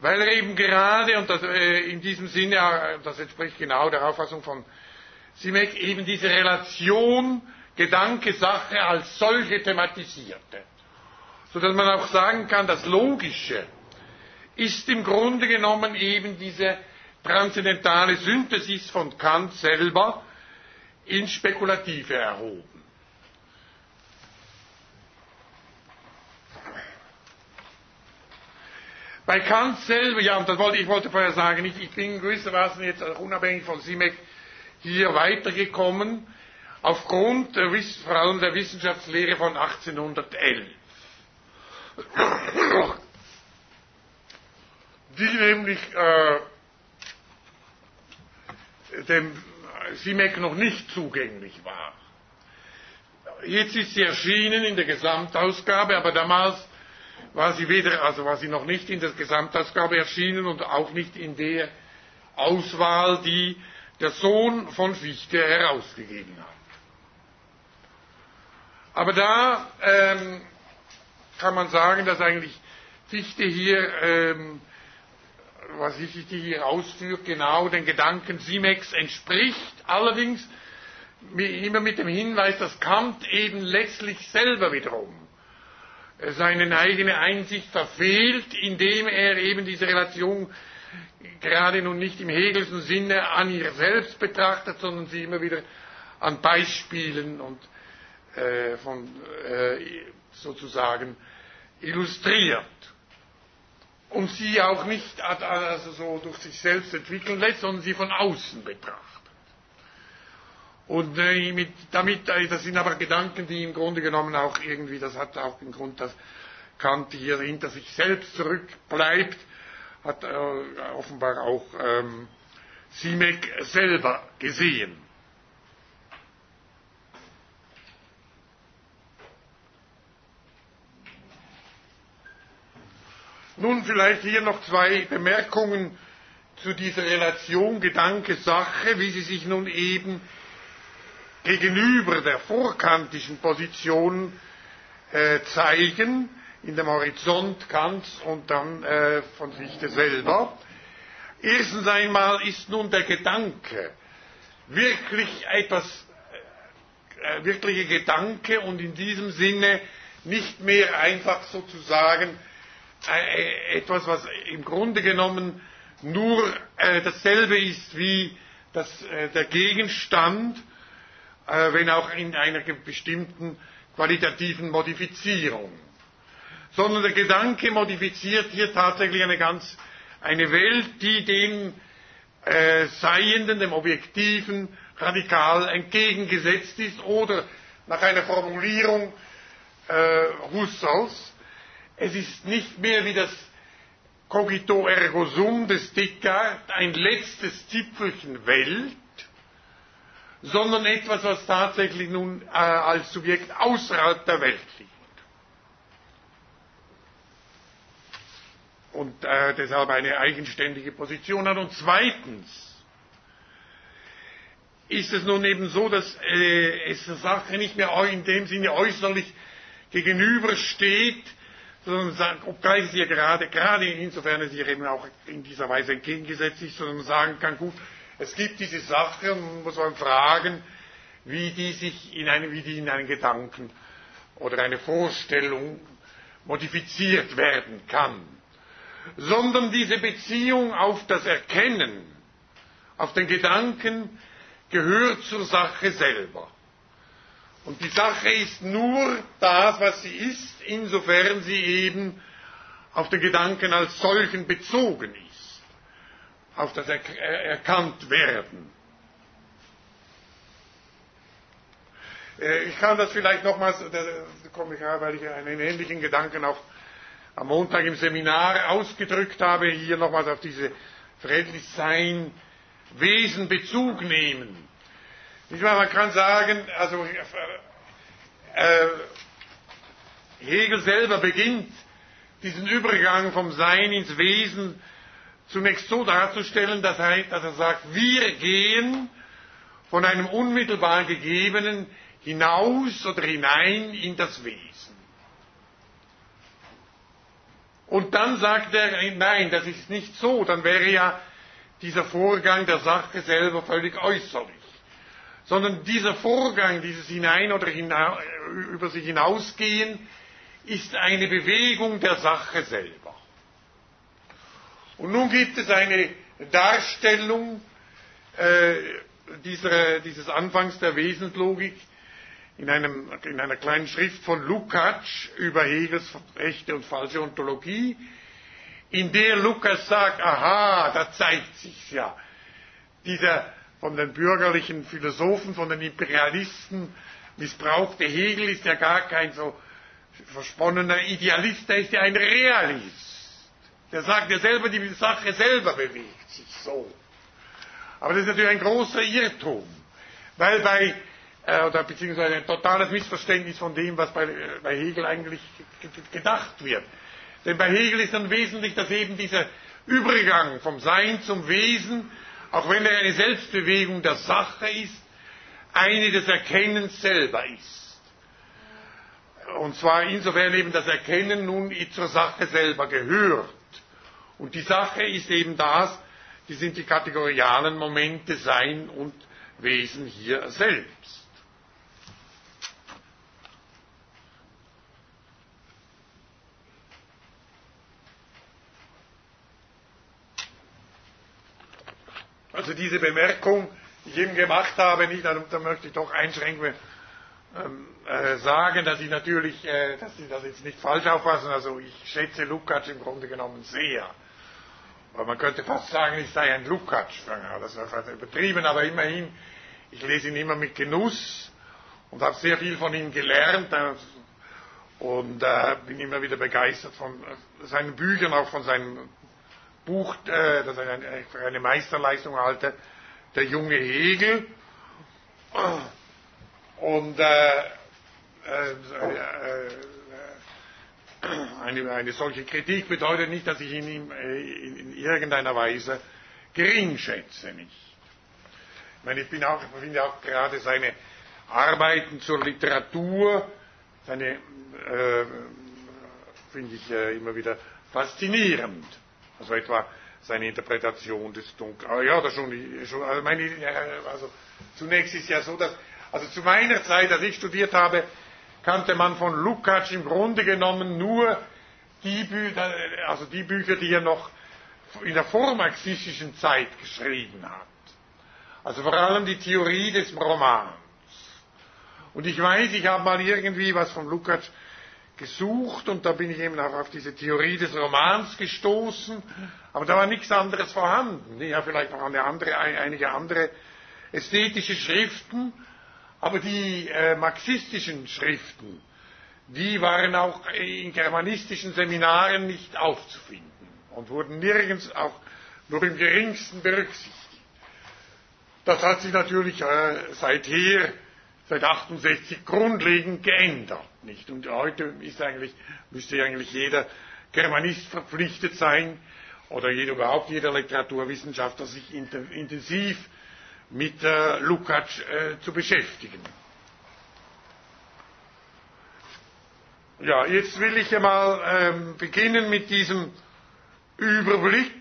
weil er eben gerade, und das, äh, in diesem Sinne, äh, das entspricht genau der Auffassung von Simek, eben diese Relation Gedanke, Sache als solche thematisierte. Sodass man auch sagen kann, das Logische ist im Grunde genommen eben diese transzendentale Synthesis von Kant selber ins Spekulative erhoben. Bei Kant selber, ja, und das wollte ich wollte vorher sagen, ich, ich bin gewissermaßen jetzt unabhängig von Simek hier weitergekommen, aufgrund der, vor allem der Wissenschaftslehre von 1811. Die nämlich äh, dem Simek noch nicht zugänglich war. Jetzt ist sie erschienen in der Gesamtausgabe, aber damals war sie weder, also war sie noch nicht in der Gesamtausgabe erschienen und auch nicht in der Auswahl, die der Sohn von Fichte herausgegeben hat. Aber da ähm, kann man sagen, dass eigentlich Fichte hier, ähm, was Fichte hier ausführt, genau den Gedanken Simex entspricht. Allerdings immer mit dem Hinweis, dass Kant eben letztlich selber wiederum seine eigene Einsicht verfehlt, indem er eben diese Relation gerade nun nicht im Hegelschen Sinne an ihr selbst betrachtet, sondern sie immer wieder an Beispielen und äh, von, äh, sozusagen illustriert und sie auch nicht also so durch sich selbst entwickeln lässt, sondern sie von außen betrachtet. Und äh, mit, damit, äh, das sind aber Gedanken, die im Grunde genommen auch irgendwie, das hat auch den Grund, dass Kant hier hinter sich selbst zurückbleibt, hat äh, offenbar auch ähm, Simek selber gesehen. Nun vielleicht hier noch zwei Bemerkungen zu dieser Relation Gedanke-Sache, wie sie sich nun eben gegenüber der vorkantischen Position äh, zeigen, in dem Horizont Kants und dann äh, von Fichte selber. Erstens einmal ist nun der Gedanke wirklich etwas, äh, wirkliche Gedanke und in diesem Sinne nicht mehr einfach sozusagen äh, etwas, was im Grunde genommen nur äh, dasselbe ist wie das, äh, der Gegenstand, äh, wenn auch in einer bestimmten qualitativen Modifizierung. Sondern der Gedanke modifiziert hier tatsächlich eine ganz, eine Welt, die dem äh, Seienden, dem Objektiven radikal entgegengesetzt ist oder nach einer Formulierung äh, Husserls, es ist nicht mehr wie das Cogito ergo sum des Descartes ein letztes Zipfelchen Welt, sondern etwas, was tatsächlich nun äh, als Subjekt außerhalb der Welt liegt. Und äh, deshalb eine eigenständige Position hat. Und zweitens ist es nun eben so, dass äh, es der Sache nicht mehr in dem Sinne äußerlich gegenübersteht, sondern sagen, obgleich es ihr gerade, gerade insofern es ihr eben auch in dieser Weise entgegengesetzt ist, sondern sagen kann, gut, es gibt diese Sache und muss man fragen, wie die sich in einem, wie die in einen Gedanken oder eine Vorstellung modifiziert werden kann. Sondern diese Beziehung auf das Erkennen, auf den Gedanken, gehört zur Sache selber. Und die Sache ist nur das, was sie ist, insofern sie eben auf den Gedanken als solchen bezogen ist, auf das er erkannt werden. Äh, ich kann das vielleicht nochmals, da komme ich weil ich einen ähnlichen Gedanken auch am Montag im Seminar ausgedrückt habe, hier nochmals auf diese Friedlichsein Wesen Bezug nehmen. Nicht wahr? Man kann sagen, also äh, Hegel selber beginnt diesen Übergang vom Sein ins Wesen zunächst so darzustellen, dass er, dass er sagt, wir gehen von einem unmittelbar gegebenen hinaus oder hinein in das Wesen. Und dann sagt er, nein, das ist nicht so, dann wäre ja dieser Vorgang der Sache selber völlig äußerlich. Sondern dieser Vorgang, dieses Hinein oder über sich hinausgehen, ist eine Bewegung der Sache selber. Und nun gibt es eine Darstellung äh, dieser, dieses Anfangs der Wesenslogik in, einem, in einer kleinen Schrift von Lukács über Hegels echte und falsche Ontologie, in der Lukas sagt, aha, da zeigt sich ja, dieser von den bürgerlichen Philosophen, von den Imperialisten missbrauchte Hegel ist ja gar kein so versponnener Idealist, der ist ja ein Realist. Der sagt ja selber, die Sache selber bewegt sich so. Aber das ist natürlich ein großer Irrtum, weil bei, äh, oder beziehungsweise ein totales Missverständnis von dem, was bei, äh, bei Hegel eigentlich gedacht wird. Denn bei Hegel ist dann wesentlich, dass eben dieser Übergang vom Sein zum Wesen, auch wenn er eine Selbstbewegung der Sache ist, eine des Erkennens selber ist. Und zwar insofern eben das Erkennen nun zur Sache selber gehört. Und die Sache ist eben das, die sind die kategorialen Momente Sein und Wesen hier selbst. Also diese Bemerkung, die ich eben gemacht habe, nicht, da, da möchte ich doch einschränken, ähm, äh, sagen, dass ich natürlich, äh, dass Sie das jetzt nicht falsch auffassen, also ich schätze Lukács im Grunde genommen sehr. Aber man könnte fast sagen, ich sei ein Lukács. Das ist fast übertrieben, aber immerhin, ich lese ihn immer mit Genuss und habe sehr viel von ihm gelernt äh, und äh, bin immer wieder begeistert von äh, seinen Büchern, auch von seinem Buch, äh, das eine, eine Meisterleistung halte, Der junge Hegel. Und äh, äh, eine, eine, solche Kritik bedeutet nicht, dass ich ihn in, in, in irgendeiner Weise gering schätze. Ich meine, ich bin auch, finde auch gerade seine Arbeiten zur Literatur, seine, äh, finde ich äh, immer wieder faszinierend. Also etwa seine Interpretation des Dunkel. Ah, ja, das schon, schon also, meine, also zunächst ist ja so, dass, also zu meiner Zeit, als ich studiert habe, kannte man von Lukács im Grunde genommen nur die Bücher, also die Bücher, die er noch in der vormarxistischen Zeit geschrieben hat. Also vor allem die Theorie des Romans. Und ich weiß, ich habe mal irgendwie was von Lukács gesucht und da bin ich eben auch auf diese Theorie des Romans gestoßen, aber da war nichts anderes vorhanden. Habe vielleicht noch andere, einige andere ästhetische Schriften, aber die äh, marxistischen Schriften, die waren auch in germanistischen Seminaren nicht aufzufinden und wurden nirgends auch nur im geringsten berücksichtigt. Das hat sich natürlich äh, seither, seit 68 grundlegend geändert, nicht? Und heute ist eigentlich, müsste eigentlich jeder Germanist verpflichtet sein, oder jeder, überhaupt jeder Literaturwissenschaftler sich intensiv mit äh, Lukács äh, zu beschäftigen. Ja, jetzt will ich einmal ähm, beginnen mit diesem Überblick,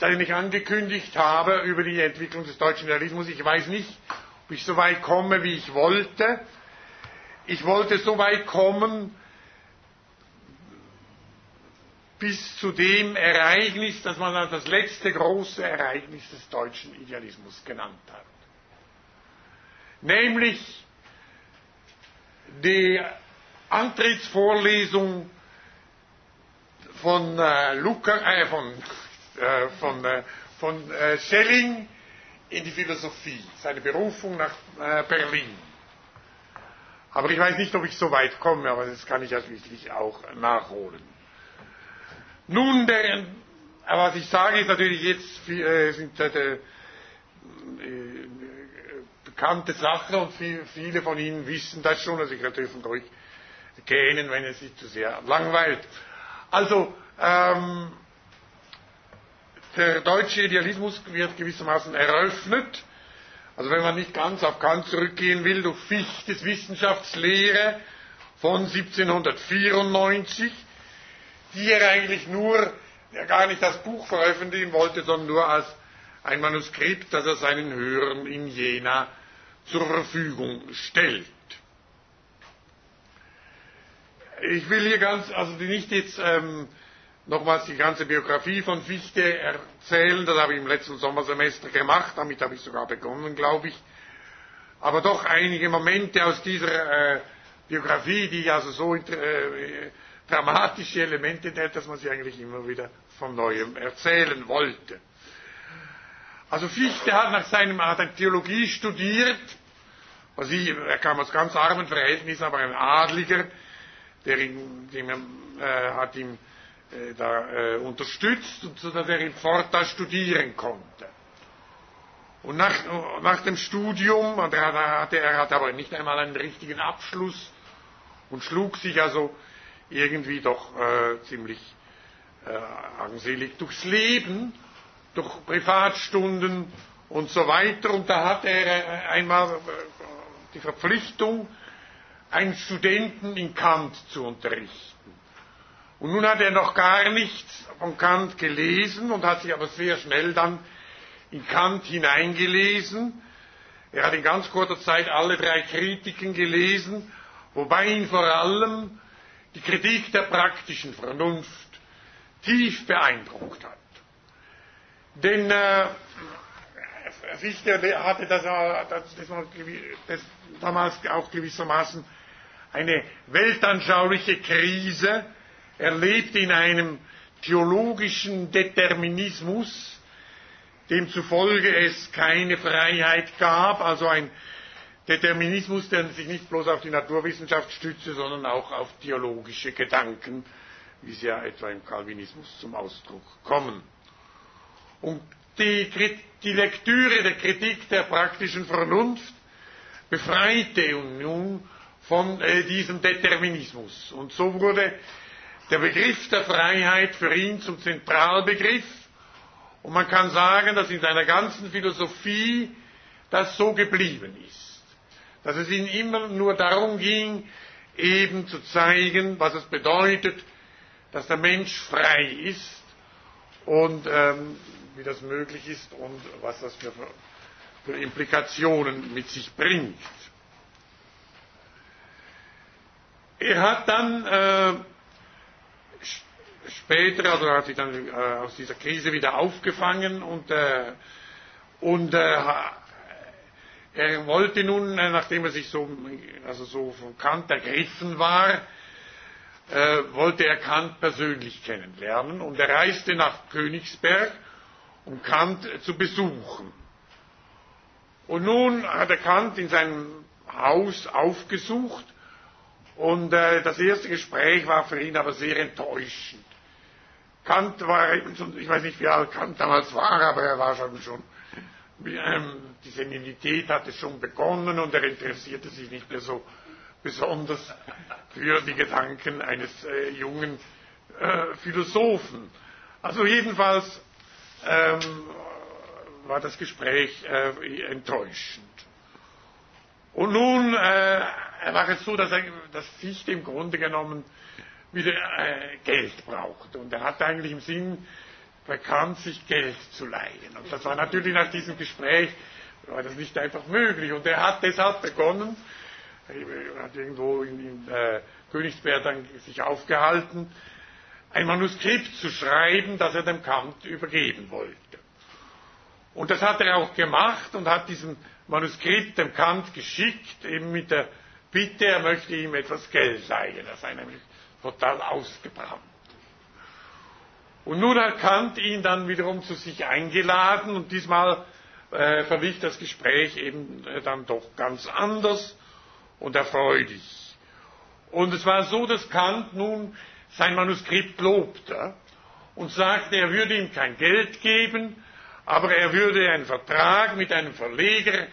den ich angekündigt habe über die Entwicklung des deutschen Realismus. Ich weiß nicht, ob ich so weit komme, wie ich wollte. Ich wollte so weit kommen, bis zu dem Ereignis, das man als das letzte große Ereignis des deutschen Idealismus genannt hat. Nämlich die Antrittsvorlesung von, äh, Luca, äh, von, äh, von, äh, von äh, Schelling in die Philosophie, seine Berufung nach äh, Berlin. Aber ich weiß nicht, ob ich so weit komme, aber das kann ich ja schließlich auch nachholen. Nun, der, was ich sage, ist natürlich jetzt äh, sind äh, äh, bekannte Sachen und viel, viele von Ihnen wissen das schon, also ich dürfen ruhig gähnen, wenn es sich zu sehr langweilt. Also, ähm, der deutsche Idealismus wird gewissermaßen eröffnet. Also wenn man nicht ganz auf Kant zurückgehen will, durch Fichtes Wissenschaftslehre von 1794, die er eigentlich nur, ja gar nicht das Buch veröffentlichen wollte, sondern nur als ein Manuskript, das er seinen Hörern in Jena zur Verfügung stellt. Ich will hier ganz, also nicht jetzt ähm, nochmals die ganze Biografie von Fichte erzählen, das habe ich im letzten Sommersemester gemacht, damit habe ich sogar begonnen, glaube ich. Aber doch einige Momente aus dieser äh, Biografie, die also so äh, dramatische Elemente enthält, dass man sie eigentlich immer wieder von neuem erzählen wollte. Also Fichte hat nach seinem, hat Theologie studiert, also er kam aus ganz armen Verhältnissen, aber ein Adliger, der ihn, dem, äh, hat äh, da äh, unterstützt, und so dass er in Forta studieren konnte. Und nach, nach dem Studium, er, hatte, er hatte aber nicht einmal einen richtigen Abschluss und schlug sich also irgendwie doch äh, ziemlich äh, armselig durchs Leben, durch Privatstunden und so weiter. Und da hat er äh, einmal äh, die Verpflichtung, einen Studenten in Kant zu unterrichten. Und nun hat er noch gar nichts von Kant gelesen und hat sich aber sehr schnell dann in Kant hineingelesen. Er hat in ganz kurzer Zeit alle drei Kritiken gelesen, wobei ihn vor allem die Kritik der praktischen Vernunft tief beeindruckt hat. Denn äh, Fichte hatte das, das, damals auch gewissermaßen eine weltanschauliche Krise erlebt in einem theologischen Determinismus, demzufolge es keine Freiheit gab, also ein Determinismus, der sich nicht bloß auf die Naturwissenschaft stützte, sondern auch auf theologische Gedanken, wie sie ja etwa im Calvinismus zum Ausdruck kommen. Und die, die Lektüre der Kritik der praktischen Vernunft befreite nun von äh, diesem Determinismus. Und so wurde der Begriff der Freiheit für ihn zum Zentralbegriff. Und man kann sagen, dass in seiner ganzen Philosophie das so geblieben ist. Dass es ihm immer nur darum ging, eben zu zeigen, was es bedeutet, dass der Mensch frei ist und ähm, wie das möglich ist und was das für, für Implikationen mit sich bringt. Er hat dann äh, später, also hat sich dann äh, aus dieser Krise wieder aufgefangen und, äh, und äh, er wollte nun, äh, nachdem er sich so, also so von Kant ergriffen war, äh, wollte er Kant persönlich kennenlernen und er reiste nach Königsberg, um Kant zu besuchen. Und nun hat er Kant in seinem Haus aufgesucht und äh, das erste Gespräch war für ihn aber sehr enttäuschend. Kant war, ich weiß nicht, wie alt Kant damals war, aber er war schon schon, ähm, die Senilität hatte schon begonnen und er interessierte sich nicht mehr so besonders für die Gedanken eines äh, jungen äh, Philosophen. Also jedenfalls ähm, war das Gespräch äh, enttäuschend. Und nun äh, war es so, dass, er, dass Fichte im Grunde genommen wieder äh, Geld braucht. Und er hatte eigentlich im Sinn, bekannt, sich Geld zu leihen. Und das war natürlich nach diesem Gespräch, war das nicht einfach möglich. Und er hat deshalb begonnen, er hat irgendwo in, in äh, Königsberg dann sich aufgehalten, ein Manuskript zu schreiben, das er dem Kant übergeben wollte. Und das hat er auch gemacht und hat diesem Manuskript dem Kant geschickt, eben mit der Bitte, er möchte ihm etwas Geld leihen. Er sei nämlich total ausgebrannt. Und nun hat Kant ihn dann wiederum zu sich eingeladen und diesmal äh, verlief das Gespräch eben äh, dann doch ganz anders und erfreulich. Und es war so, dass Kant nun sein Manuskript lobte und sagte, er würde ihm kein Geld geben, aber er würde einen Vertrag mit einem Verleger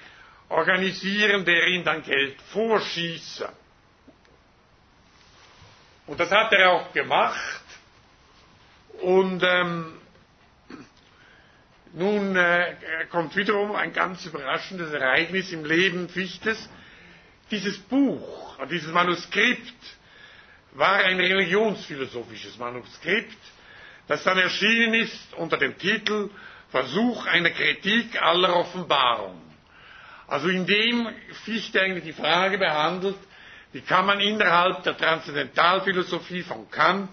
organisieren, der ihm dann Geld vorschieße. Und das hat er auch gemacht. Und ähm, nun äh, kommt wiederum ein ganz überraschendes Ereignis im Leben Fichtes. Dieses Buch, dieses Manuskript war ein religionsphilosophisches Manuskript, das dann erschienen ist unter dem Titel Versuch einer Kritik aller Offenbarung. Also in dem Fichte eigentlich die Frage behandelt, wie kann man innerhalb der Transzendentalphilosophie von Kant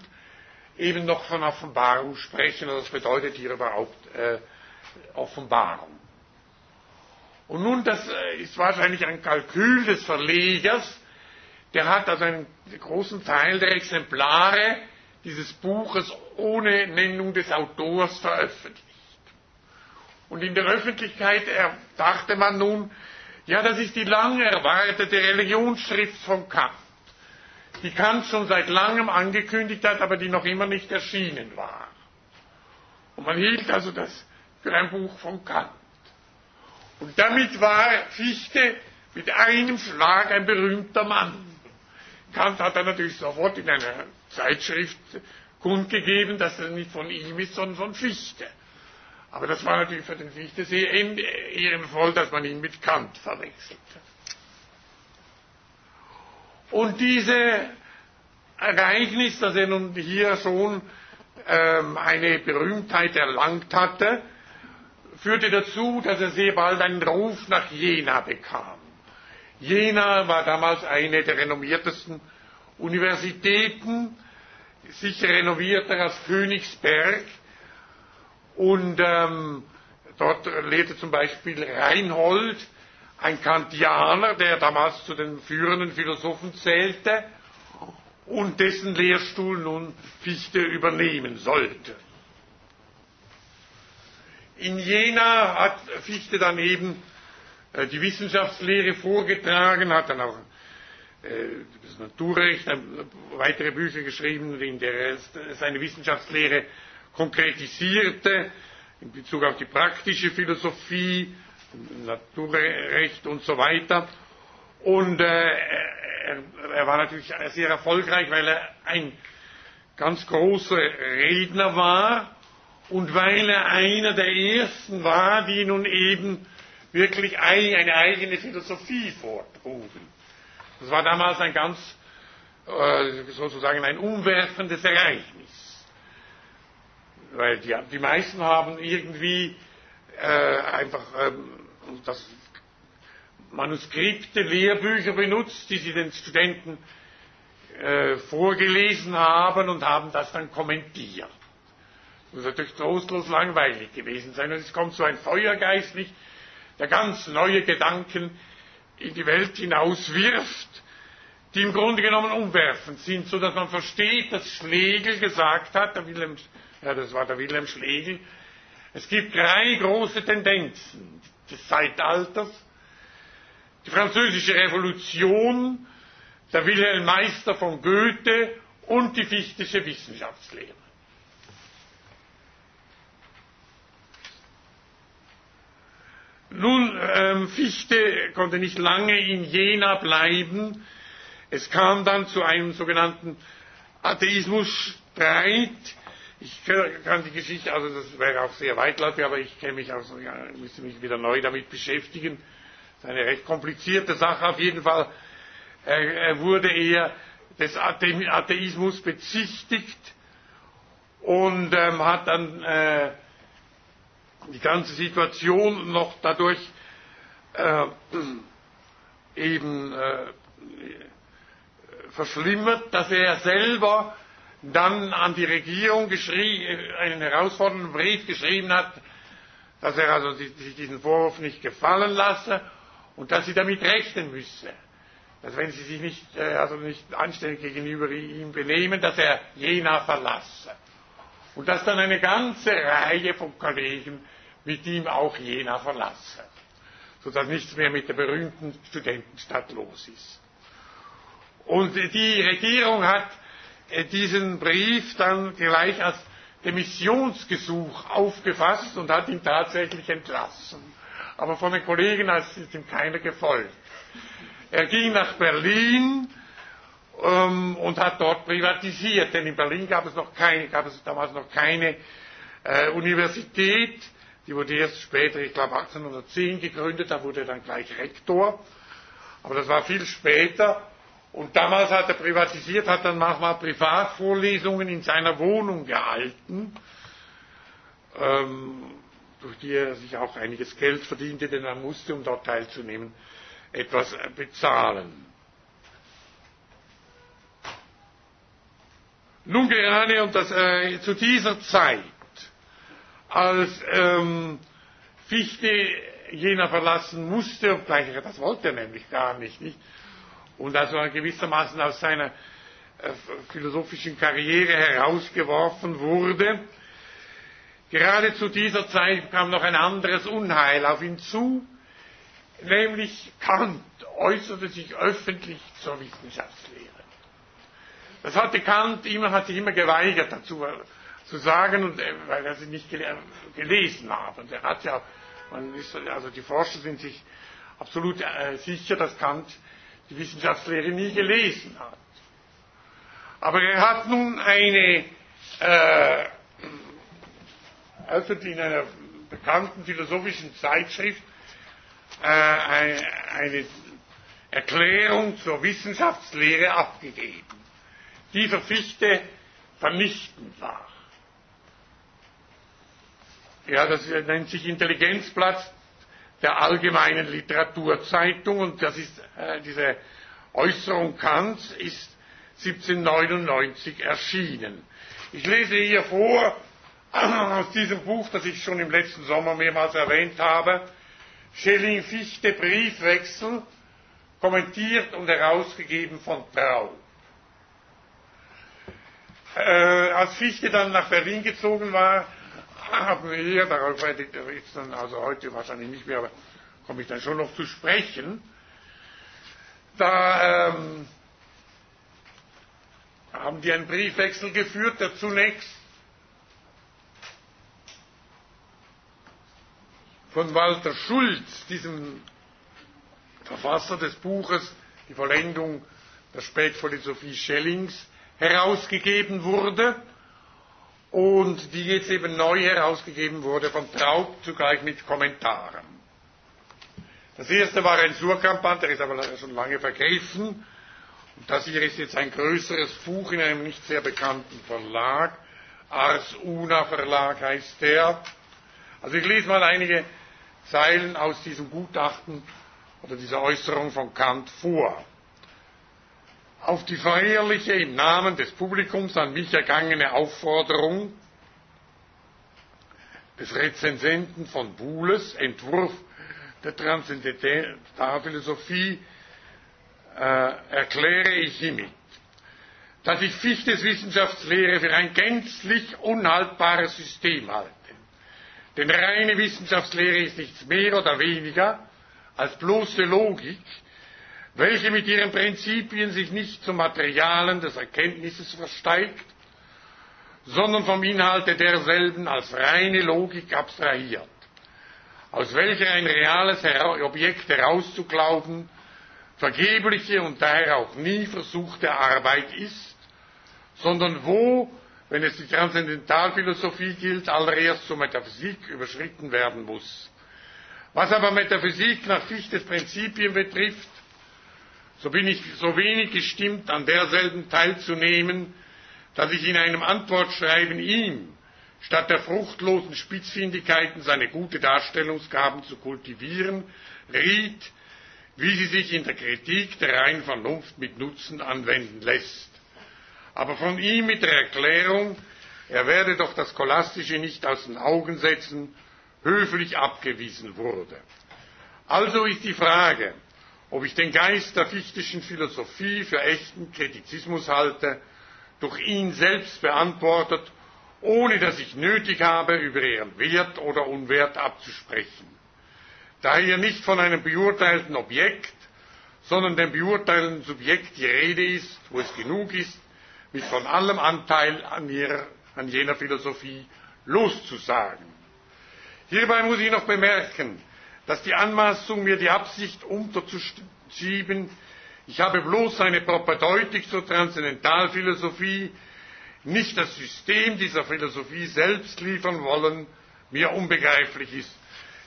eben noch von Offenbarung sprechen, und was bedeutet hier überhaupt äh, Offenbarung. Und nun, das äh, ist wahrscheinlich ein Kalkül des Verlegers, der hat also einen großen Teil der Exemplare dieses Buches ohne Nennung des Autors veröffentlicht. Und in der Öffentlichkeit dachte man nun, ja, das ist die lang erwartete Religionsschrift von Kant, die Kant schon seit langem angekündigt hat, aber die noch immer nicht erschienen war. Und man hielt also das für ein Buch von Kant. Und damit war Fichte mit einem Schlag ein berühmter Mann. Kant hat dann natürlich sofort in einer Zeitschrift kundgegeben, dass er nicht von ihm ist, sondern von Fichte. Aber das war natürlich für den Fichte sehr ehrenvoll, dass man ihn mit Kant verwechselte. Und diese Ereignis, dass er nun hier schon ähm, eine Berühmtheit erlangt hatte, führte dazu, dass er sehr bald einen Ruf nach Jena bekam. Jena war damals eine der renommiertesten Universitäten, sicher renovierter als Königsberg. Und ähm, dort lehrte zum Beispiel Reinhold, ein Kantianer, der damals zu den führenden Philosophen zählte und dessen Lehrstuhl nun Fichte übernehmen sollte. In Jena hat Fichte dann eben äh, die Wissenschaftslehre vorgetragen, hat dann auch äh, das Naturrecht, weitere Bücher geschrieben, in der er seine Wissenschaftslehre konkretisierte in Bezug auf die praktische Philosophie, Naturrecht und so weiter. Und äh, er, er, war natürlich sehr erfolgreich, weil er ein ganz großer Redner war und weil er einer der ersten war, die nun eben wirklich eine eigene Philosophie vortrugen. Das war damals ein ganz, äh, sozusagen ein umwerfendes Ereignis. Weil die, die meisten haben irgendwie äh, einfach ähm, das Manuskripte, Lehrbücher benutzt, die sie den Studenten äh, vorgelesen haben und haben das dann kommentiert. Das muss natürlich trostlos langweilig gewesen sein. Und es kommt so ein Feuergeist nicht, der ganz neue Gedanken in die Welt hinauswirft, die im Grunde genommen umwerfend sind, so dass man versteht, dass Schlegel gesagt hat, der Wilhelm, ja, das war der Wilhelm Schlegel, es gibt drei große Tendenzen des Zeitalters. Die französische Revolution, der Wilhelm Meister von Goethe und die fichtische Wissenschaftslehre. Nun, ähm, Fichte konnte nicht lange in Jena bleiben. Es kam dann zu einem sogenannten Atheismusstreit. Ich kann die Geschichte, also das wäre auch sehr weitläufig, aber ich kenne mich auch, ja, müsste mich wieder neu damit beschäftigen. Das ist eine recht komplizierte Sache auf jeden Fall. Er, er wurde eher des Atheismus bezichtigt und ähm, hat dann äh, die ganze Situation noch dadurch äh, eben äh, verschlimmert, dass er selber dann an die Regierung einen herausfordernden Brief geschrieben hat, dass er also sich diesen Vorwurf nicht gefallen lasse und dass sie damit rechnen müsse. Dass wenn sie sich nicht, äh, also nicht anständig gegenüber ihm benehmen, dass er Jena verlasse. Und dass dann eine ganze Reihe von Kollegen mit ihm auch Jena verlasse, sodass nichts mehr mit der berühmten Studentenstadt los ist. Und die Regierung hat äh, diesen Brief dann gleich als Demissionsgesuch aufgefasst und hat ihn tatsächlich entlassen. Aber von den Kollegen ist ihm keiner gefolgt. Er ging nach Berlin ähm, und hat dort privatisiert, denn in Berlin gab es noch keine, gab es damals noch keine äh, Universität. Die wurde erst später, ich glaube 1810 gegründet, da wurde er dann gleich Rektor. Aber das war viel später. Und damals hat er privatisiert, hat dann manchmal Privatvorlesungen in seiner Wohnung gehalten, ähm, durch die er sich auch einiges Geld verdiente, denn er musste, um dort teilzunehmen, etwas bezahlen. Nun gerade und das, äh, zu dieser Zeit, als ähm, Fichte Jena verlassen musste, obgleich er das wollte er nämlich gar nicht, nicht? Und also gewissermaßen aus seiner äh, philosophischen Karriere herausgeworfen wurde, gerade zu dieser Zeit kam noch ein anderes Unheil auf ihn zu, nämlich Kant äußerte sich öffentlich zur Wissenschaftslehre. Das hatte Kant immer, hat sich immer geweigert dazu zu sagen, äh, weil er sie nicht gelesen hat. Und er hat ja, man ist, also die Forscher sind sich absolut äh, sicher, dass Kant die Wissenschaftslehre nie gelesen hat. Aber er hat nun eine, äh, öffentlich in einer bekannten philosophischen Zeitschrift äh, eine, eine Erklärung zur Wissenschaftslehre abgegeben die für Fichte vernichtend war. Ja, das nennt sich Intelligenzplatz der allgemeinen Literaturzeitung und das ist, äh, diese Äußerung Kants ist 1799 erschienen. Ich lese hier vor aus diesem Buch, das ich schon im letzten Sommer mehrmals erwähnt habe, Schelling-Fichte Briefwechsel, kommentiert und herausgegeben von Traub äh, als Fichte dann nach Berlin gezogen war, haben wir hier, darauf werde ich dann, also heute wahrscheinlich nicht mehr, aber komme ich dann schon noch zu sprechen, da ähm, haben die einen Briefwechsel geführt, der zunächst von Walter Schulz, diesem Verfasser des Buches Die Vollendung der Spätphilosophie Schellings, herausgegeben wurde und die jetzt eben neu herausgegeben wurde von Traub, zugleich mit Kommentaren. Das erste war ein Surkampan, der ist aber schon lange vergriffen. Und das hier ist jetzt ein größeres Buch in einem nicht sehr bekannten Verlag. Ars Una Verlag heißt der. Also ich lese mal einige Zeilen aus diesem Gutachten oder dieser Äußerung von Kant vor auf die feierliche im Namen des Publikums an mich ergangene Aufforderung des Rezensenten von Buhles, Entwurf der Transzendentalphilosophie, äh, erkläre ich hiermit, dass ich Fichtes Wissenschaftslehre für ein gänzlich unhaltbares System halte. Denn reine Wissenschaftslehre ist nichts mehr oder weniger als bloße Logik, welche mit ihren Prinzipien sich nicht zu Materialen des Erkenntnisses versteigt, sondern vom Inhalte derselben als reine Logik abstrahiert, aus welcher ein reales Objekt herauszuglauben vergebliche und daher auch nie versuchte Arbeit ist, sondern wo, wenn es die Transzendentalphilosophie gilt, allererst zur Metaphysik überschritten werden muss. Was aber Metaphysik nach Fichtes Prinzipien betrifft, so bin ich so wenig gestimmt, an derselben teilzunehmen, dass ich in einem Antwortschreiben ihm, statt der fruchtlosen Spitzfindigkeiten seine gute Darstellungsgaben zu kultivieren, riet, wie sie sich in der Kritik der reinen Vernunft mit Nutzen anwenden lässt. Aber von ihm mit der Erklärung, er werde doch das Scholastische nicht aus den Augen setzen, höflich abgewiesen wurde. Also ist die Frage, ob ich den Geist der fichtischen Philosophie für echten Kritizismus halte, durch ihn selbst beantwortet, ohne dass ich nötig habe, über ihren Wert oder Unwert abzusprechen. Da hier nicht von einem beurteilten Objekt, sondern dem beurteilten Subjekt die Rede ist, wo es genug ist, mich von allem Anteil an, ihrer, an jener Philosophie loszusagen. Hierbei muss ich noch bemerken, dass die Anmaßung, mir die Absicht unterzuschieben, ich habe bloß eine Propedeutik zur Transzendentalphilosophie, nicht das System dieser Philosophie selbst liefern wollen, mir unbegreiflich ist.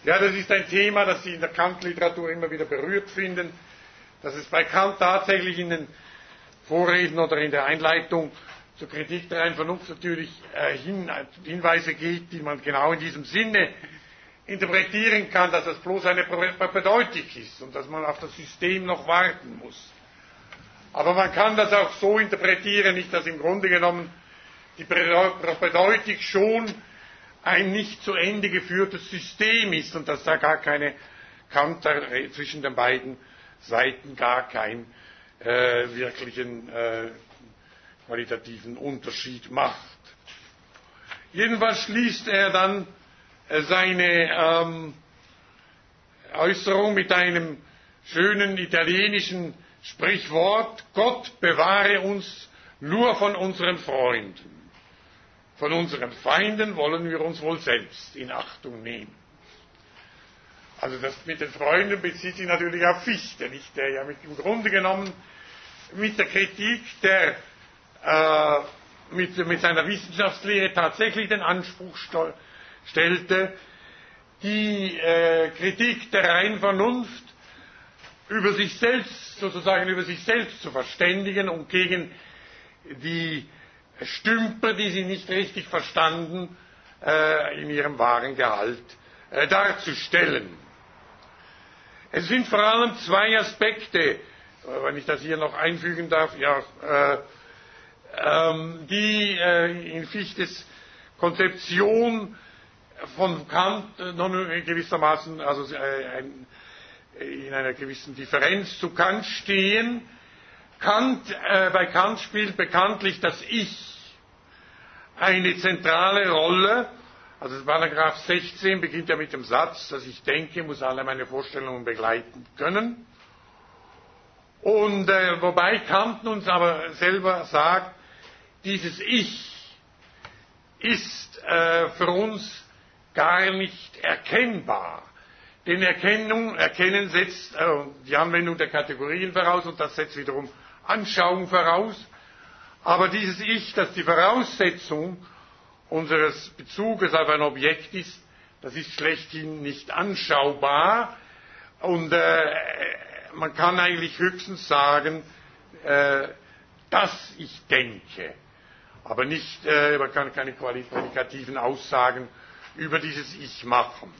Ja, das ist ein Thema, das Sie in der Kant-Literatur immer wieder berührt finden, dass es bei Kant tatsächlich in den Vorreden oder in der Einleitung zur Kritik der Vernunft natürlich äh, hin, Hinweise gibt, die man genau in diesem Sinne interpretieren kann, dass das bloß eine Propedeutik ist und dass man auf das System noch warten muss. Aber man kann das auch so interpretieren, nicht dass im Grunde genommen die Propedeutik schon ein nicht zu Ende geführtes System ist und dass da gar keine Kanter zwischen den beiden Seiten gar keinen äh, wirklichen äh, qualitativen Unterschied macht. Jedenfalls schließt er dann äh, seine ähm, Äußerung mit einem schönen italienischen Sprichwort, Gott bewahre uns nur von unseren Freunden. Von unseren Feinden wollen wir uns wohl selbst in Achtung nehmen. Also das mit den Freunden bezieht sich natürlich auf Fichte, nicht? der ja mit, im Grunde genommen mit der Kritik der, äh, mit, mit seiner Wissenschaftslehre tatsächlich den Anspruch stellte, die äh, Kritik der reinen Vernunft über sich selbst, sozusagen über sich selbst zu verständigen und gegen die Stümper, die sie nicht richtig verstanden, äh, in ihrem wahren Gehalt äh, darzustellen. Es sind vor allem zwei Aspekte, äh, wenn ich das hier noch einfügen darf, ja, äh, ähm, die äh, in Fichtes Konzeption von Kant äh, gewissermaßen also ein, in einer gewissen Differenz zu Kant stehen. Kant, äh, bei Kant spielt bekanntlich das Ich eine zentrale Rolle. Also Paragraph 16 beginnt ja mit dem Satz, dass ich denke, muss alle meine Vorstellungen begleiten können. Und äh, wobei Kant uns aber selber sagt, dieses Ich ist äh, für uns gar nicht erkennbar. Denn Erkennung, Erkennen setzt äh, die Anwendung der Kategorien voraus und das setzt wiederum Anschauung voraus. Aber dieses Ich, das die Voraussetzung unseres Bezuges auf ein Objekt ist, das ist schlechthin nicht anschaubar und äh, man kann eigentlich höchstens sagen, äh, dass ich denke, aber nicht, äh, man kann keine qualitativen Aussagen über dieses Ich machen.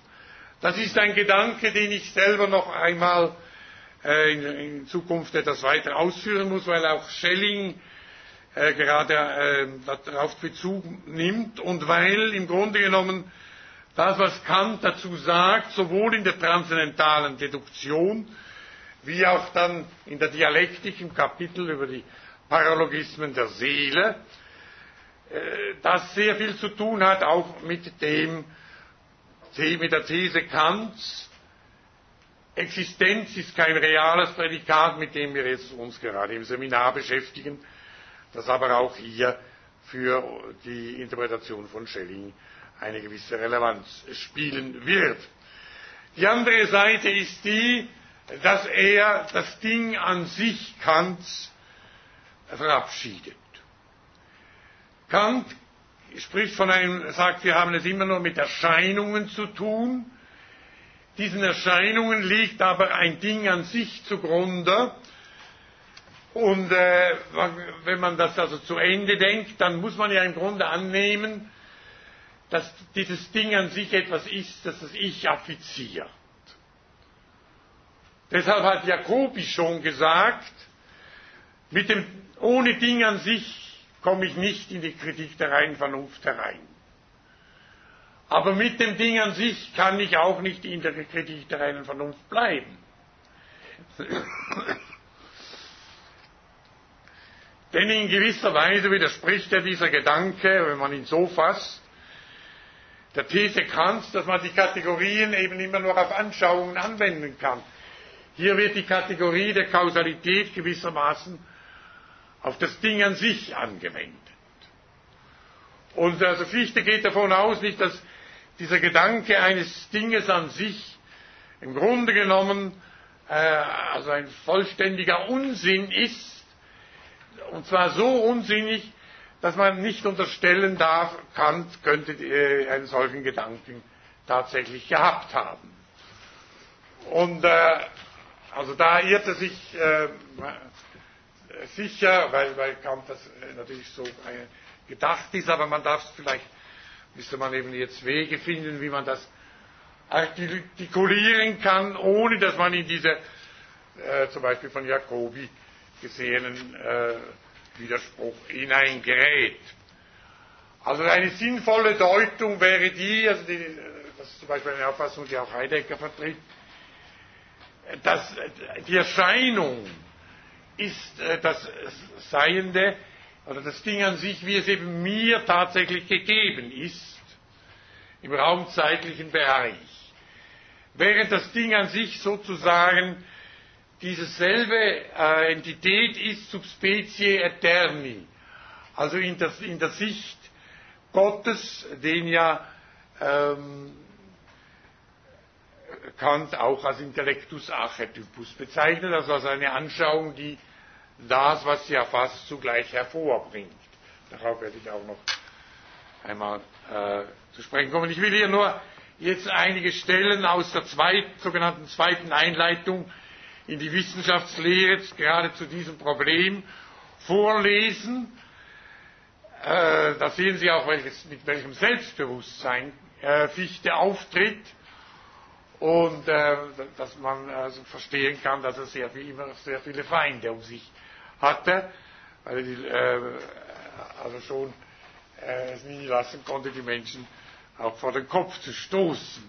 Das ist ein Gedanke, den ich selber noch einmal äh, in, in, Zukunft etwas weiter ausführen muss, weil auch Schelling äh, gerade äh, darauf Bezug nimmt und weil im Grunde genommen das, was Kant dazu sagt, sowohl in der transzendentalen Deduktion wie auch dann in der Dialektik im Kapitel über die Paralogismen der Seele, das sehr viel zu tun hat auch mit dem, mit der These Kants, Existenz ist kein reales Prädikat, mit dem wir jetzt uns gerade im Seminar beschäftigen, das aber auch hier für die Interpretation von Schelling eine gewisse Relevanz spielen wird. Die andere Seite ist die, dass er das Ding an sich Kants verabschiedet. Kant spricht von einem, sagt, wir haben es immer nur mit Erscheinungen zu tun. Diesen Erscheinungen liegt aber ein Ding an sich zugrunde. Und äh, wenn man das also zu Ende denkt, dann muss man ja im Grunde annehmen, dass dieses Ding an sich etwas ist, das das Ich affiziert. Deshalb hat Jacobi schon gesagt, mit dem, ohne Ding an sich komme ich nicht in die Kritik der reinen Vernunft herein. Aber mit dem Ding an sich kann ich auch nicht in der Kritik der reinen Vernunft bleiben. *coughs* Denn in gewisser Weise widerspricht ja dieser Gedanke, wenn man ihn so fasst, der These Kants, dass man die Kategorien eben immer nur auf Anschauungen anwenden kann. Hier wird die Kategorie der Kausalität gewissermaßen auf das Ding an sich angewendet. Und also Fichte geht davon aus, nicht, dass dieser Gedanke eines Dinges an sich im Grunde genommen äh, also ein vollständiger Unsinn ist, und zwar so unsinnig, dass man nicht unterstellen darf, Kant könnte äh, einen solchen Gedanken tatsächlich gehabt haben. Und äh, also da irrte sich äh, sicher, weil, weil Kant das natürlich so gedacht ist, aber man darf es vielleicht, müsste man eben jetzt Wege finden, wie man das artikulieren kann, ohne dass man in diese äh, zum Beispiel von Jacobi gesehenen äh, Widerspruch hineingerät. Also eine sinnvolle Deutung wäre die, also die, das ist zum Beispiel eine Auffassung, die auch Heidegger vertritt, dass die Erscheinung ist äh, das Seiende oder das Ding an sich, wie es eben mir tatsächlich gegeben ist, im raumzeitlichen Bereich. Während das Ding an sich sozusagen dieselbe äh, Entität ist, subspecie eterni, also in der, in der Sicht Gottes, den ja ähm, Kant auch als Intellectus Archetypus bezeichnet, also als eine Anschauung, die das, was sie erfasst, zugleich hervorbringt. Darauf werde ich auch noch einmal äh, zu sprechen kommen. Ich will hier nur jetzt einige Stellen aus der zweit, sogenannten zweiten Einleitung in die Wissenschaftslehre gerade zu diesem Problem vorlesen. Äh, da sehen Sie auch, welches, mit welchem Selbstbewusstsein äh, Fichte auftritt und äh, dass man also verstehen kann, dass er sehr viel, immer sehr viele Feinde um sich hatte, weil er äh, also schon äh, es nie lassen konnte, die Menschen auch vor den Kopf zu stoßen.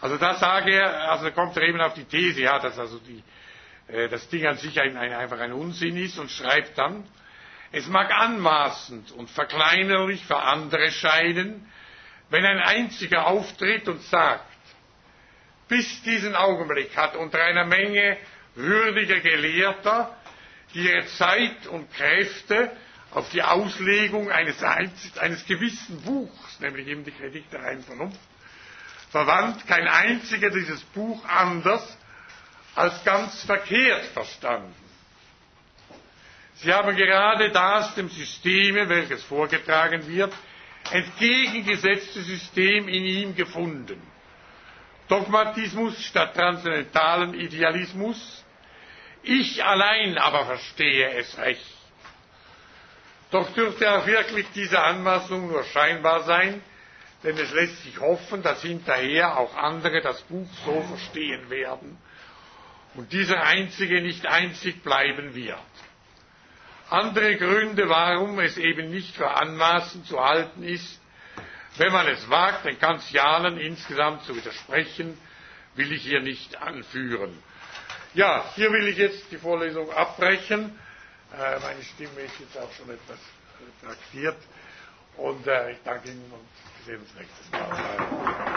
Also da sage er, also kommt er eben auf die These, ja, dass also die, äh, das Ding an sich ein, ein, einfach ein Unsinn ist und schreibt dann, es mag anmaßend und verkleinerlich für andere scheinen, wenn ein einziger auftritt und sagt, bis diesen Augenblick hat unter einer Menge würdiger Gelehrter die ihre Zeit und Kräfte auf die Auslegung eines, eines gewissen Buchs, nämlich eben die Kritik der reinen Vernunft, verwandt kein einziger dieses Buch anders als ganz verkehrt verstanden. Sie haben gerade das dem Systeme, welches vorgetragen wird, entgegengesetzte System in ihm gefunden. Dogmatismus statt transzendentalen Idealismus. Ich allein aber verstehe es recht. Doch dürfte auch wirklich diese Anmaßung nur scheinbar sein, denn es lässt sich hoffen, dass hinterher auch andere das Buch so verstehen werden und dieser einzige nicht einzig bleiben wird. Andere Gründe, warum es eben nicht für anmaßend zu halten ist, wenn man es wagt, den Kantianern insgesamt zu widersprechen, will ich hier nicht anführen. Ja, hier will ich jetzt die Vorlesung abbrechen. Äh, meine Stimme ist jetzt auch schon etwas traktiert. Und äh, ich danke Ihnen und wir sehen uns nächstes Mal.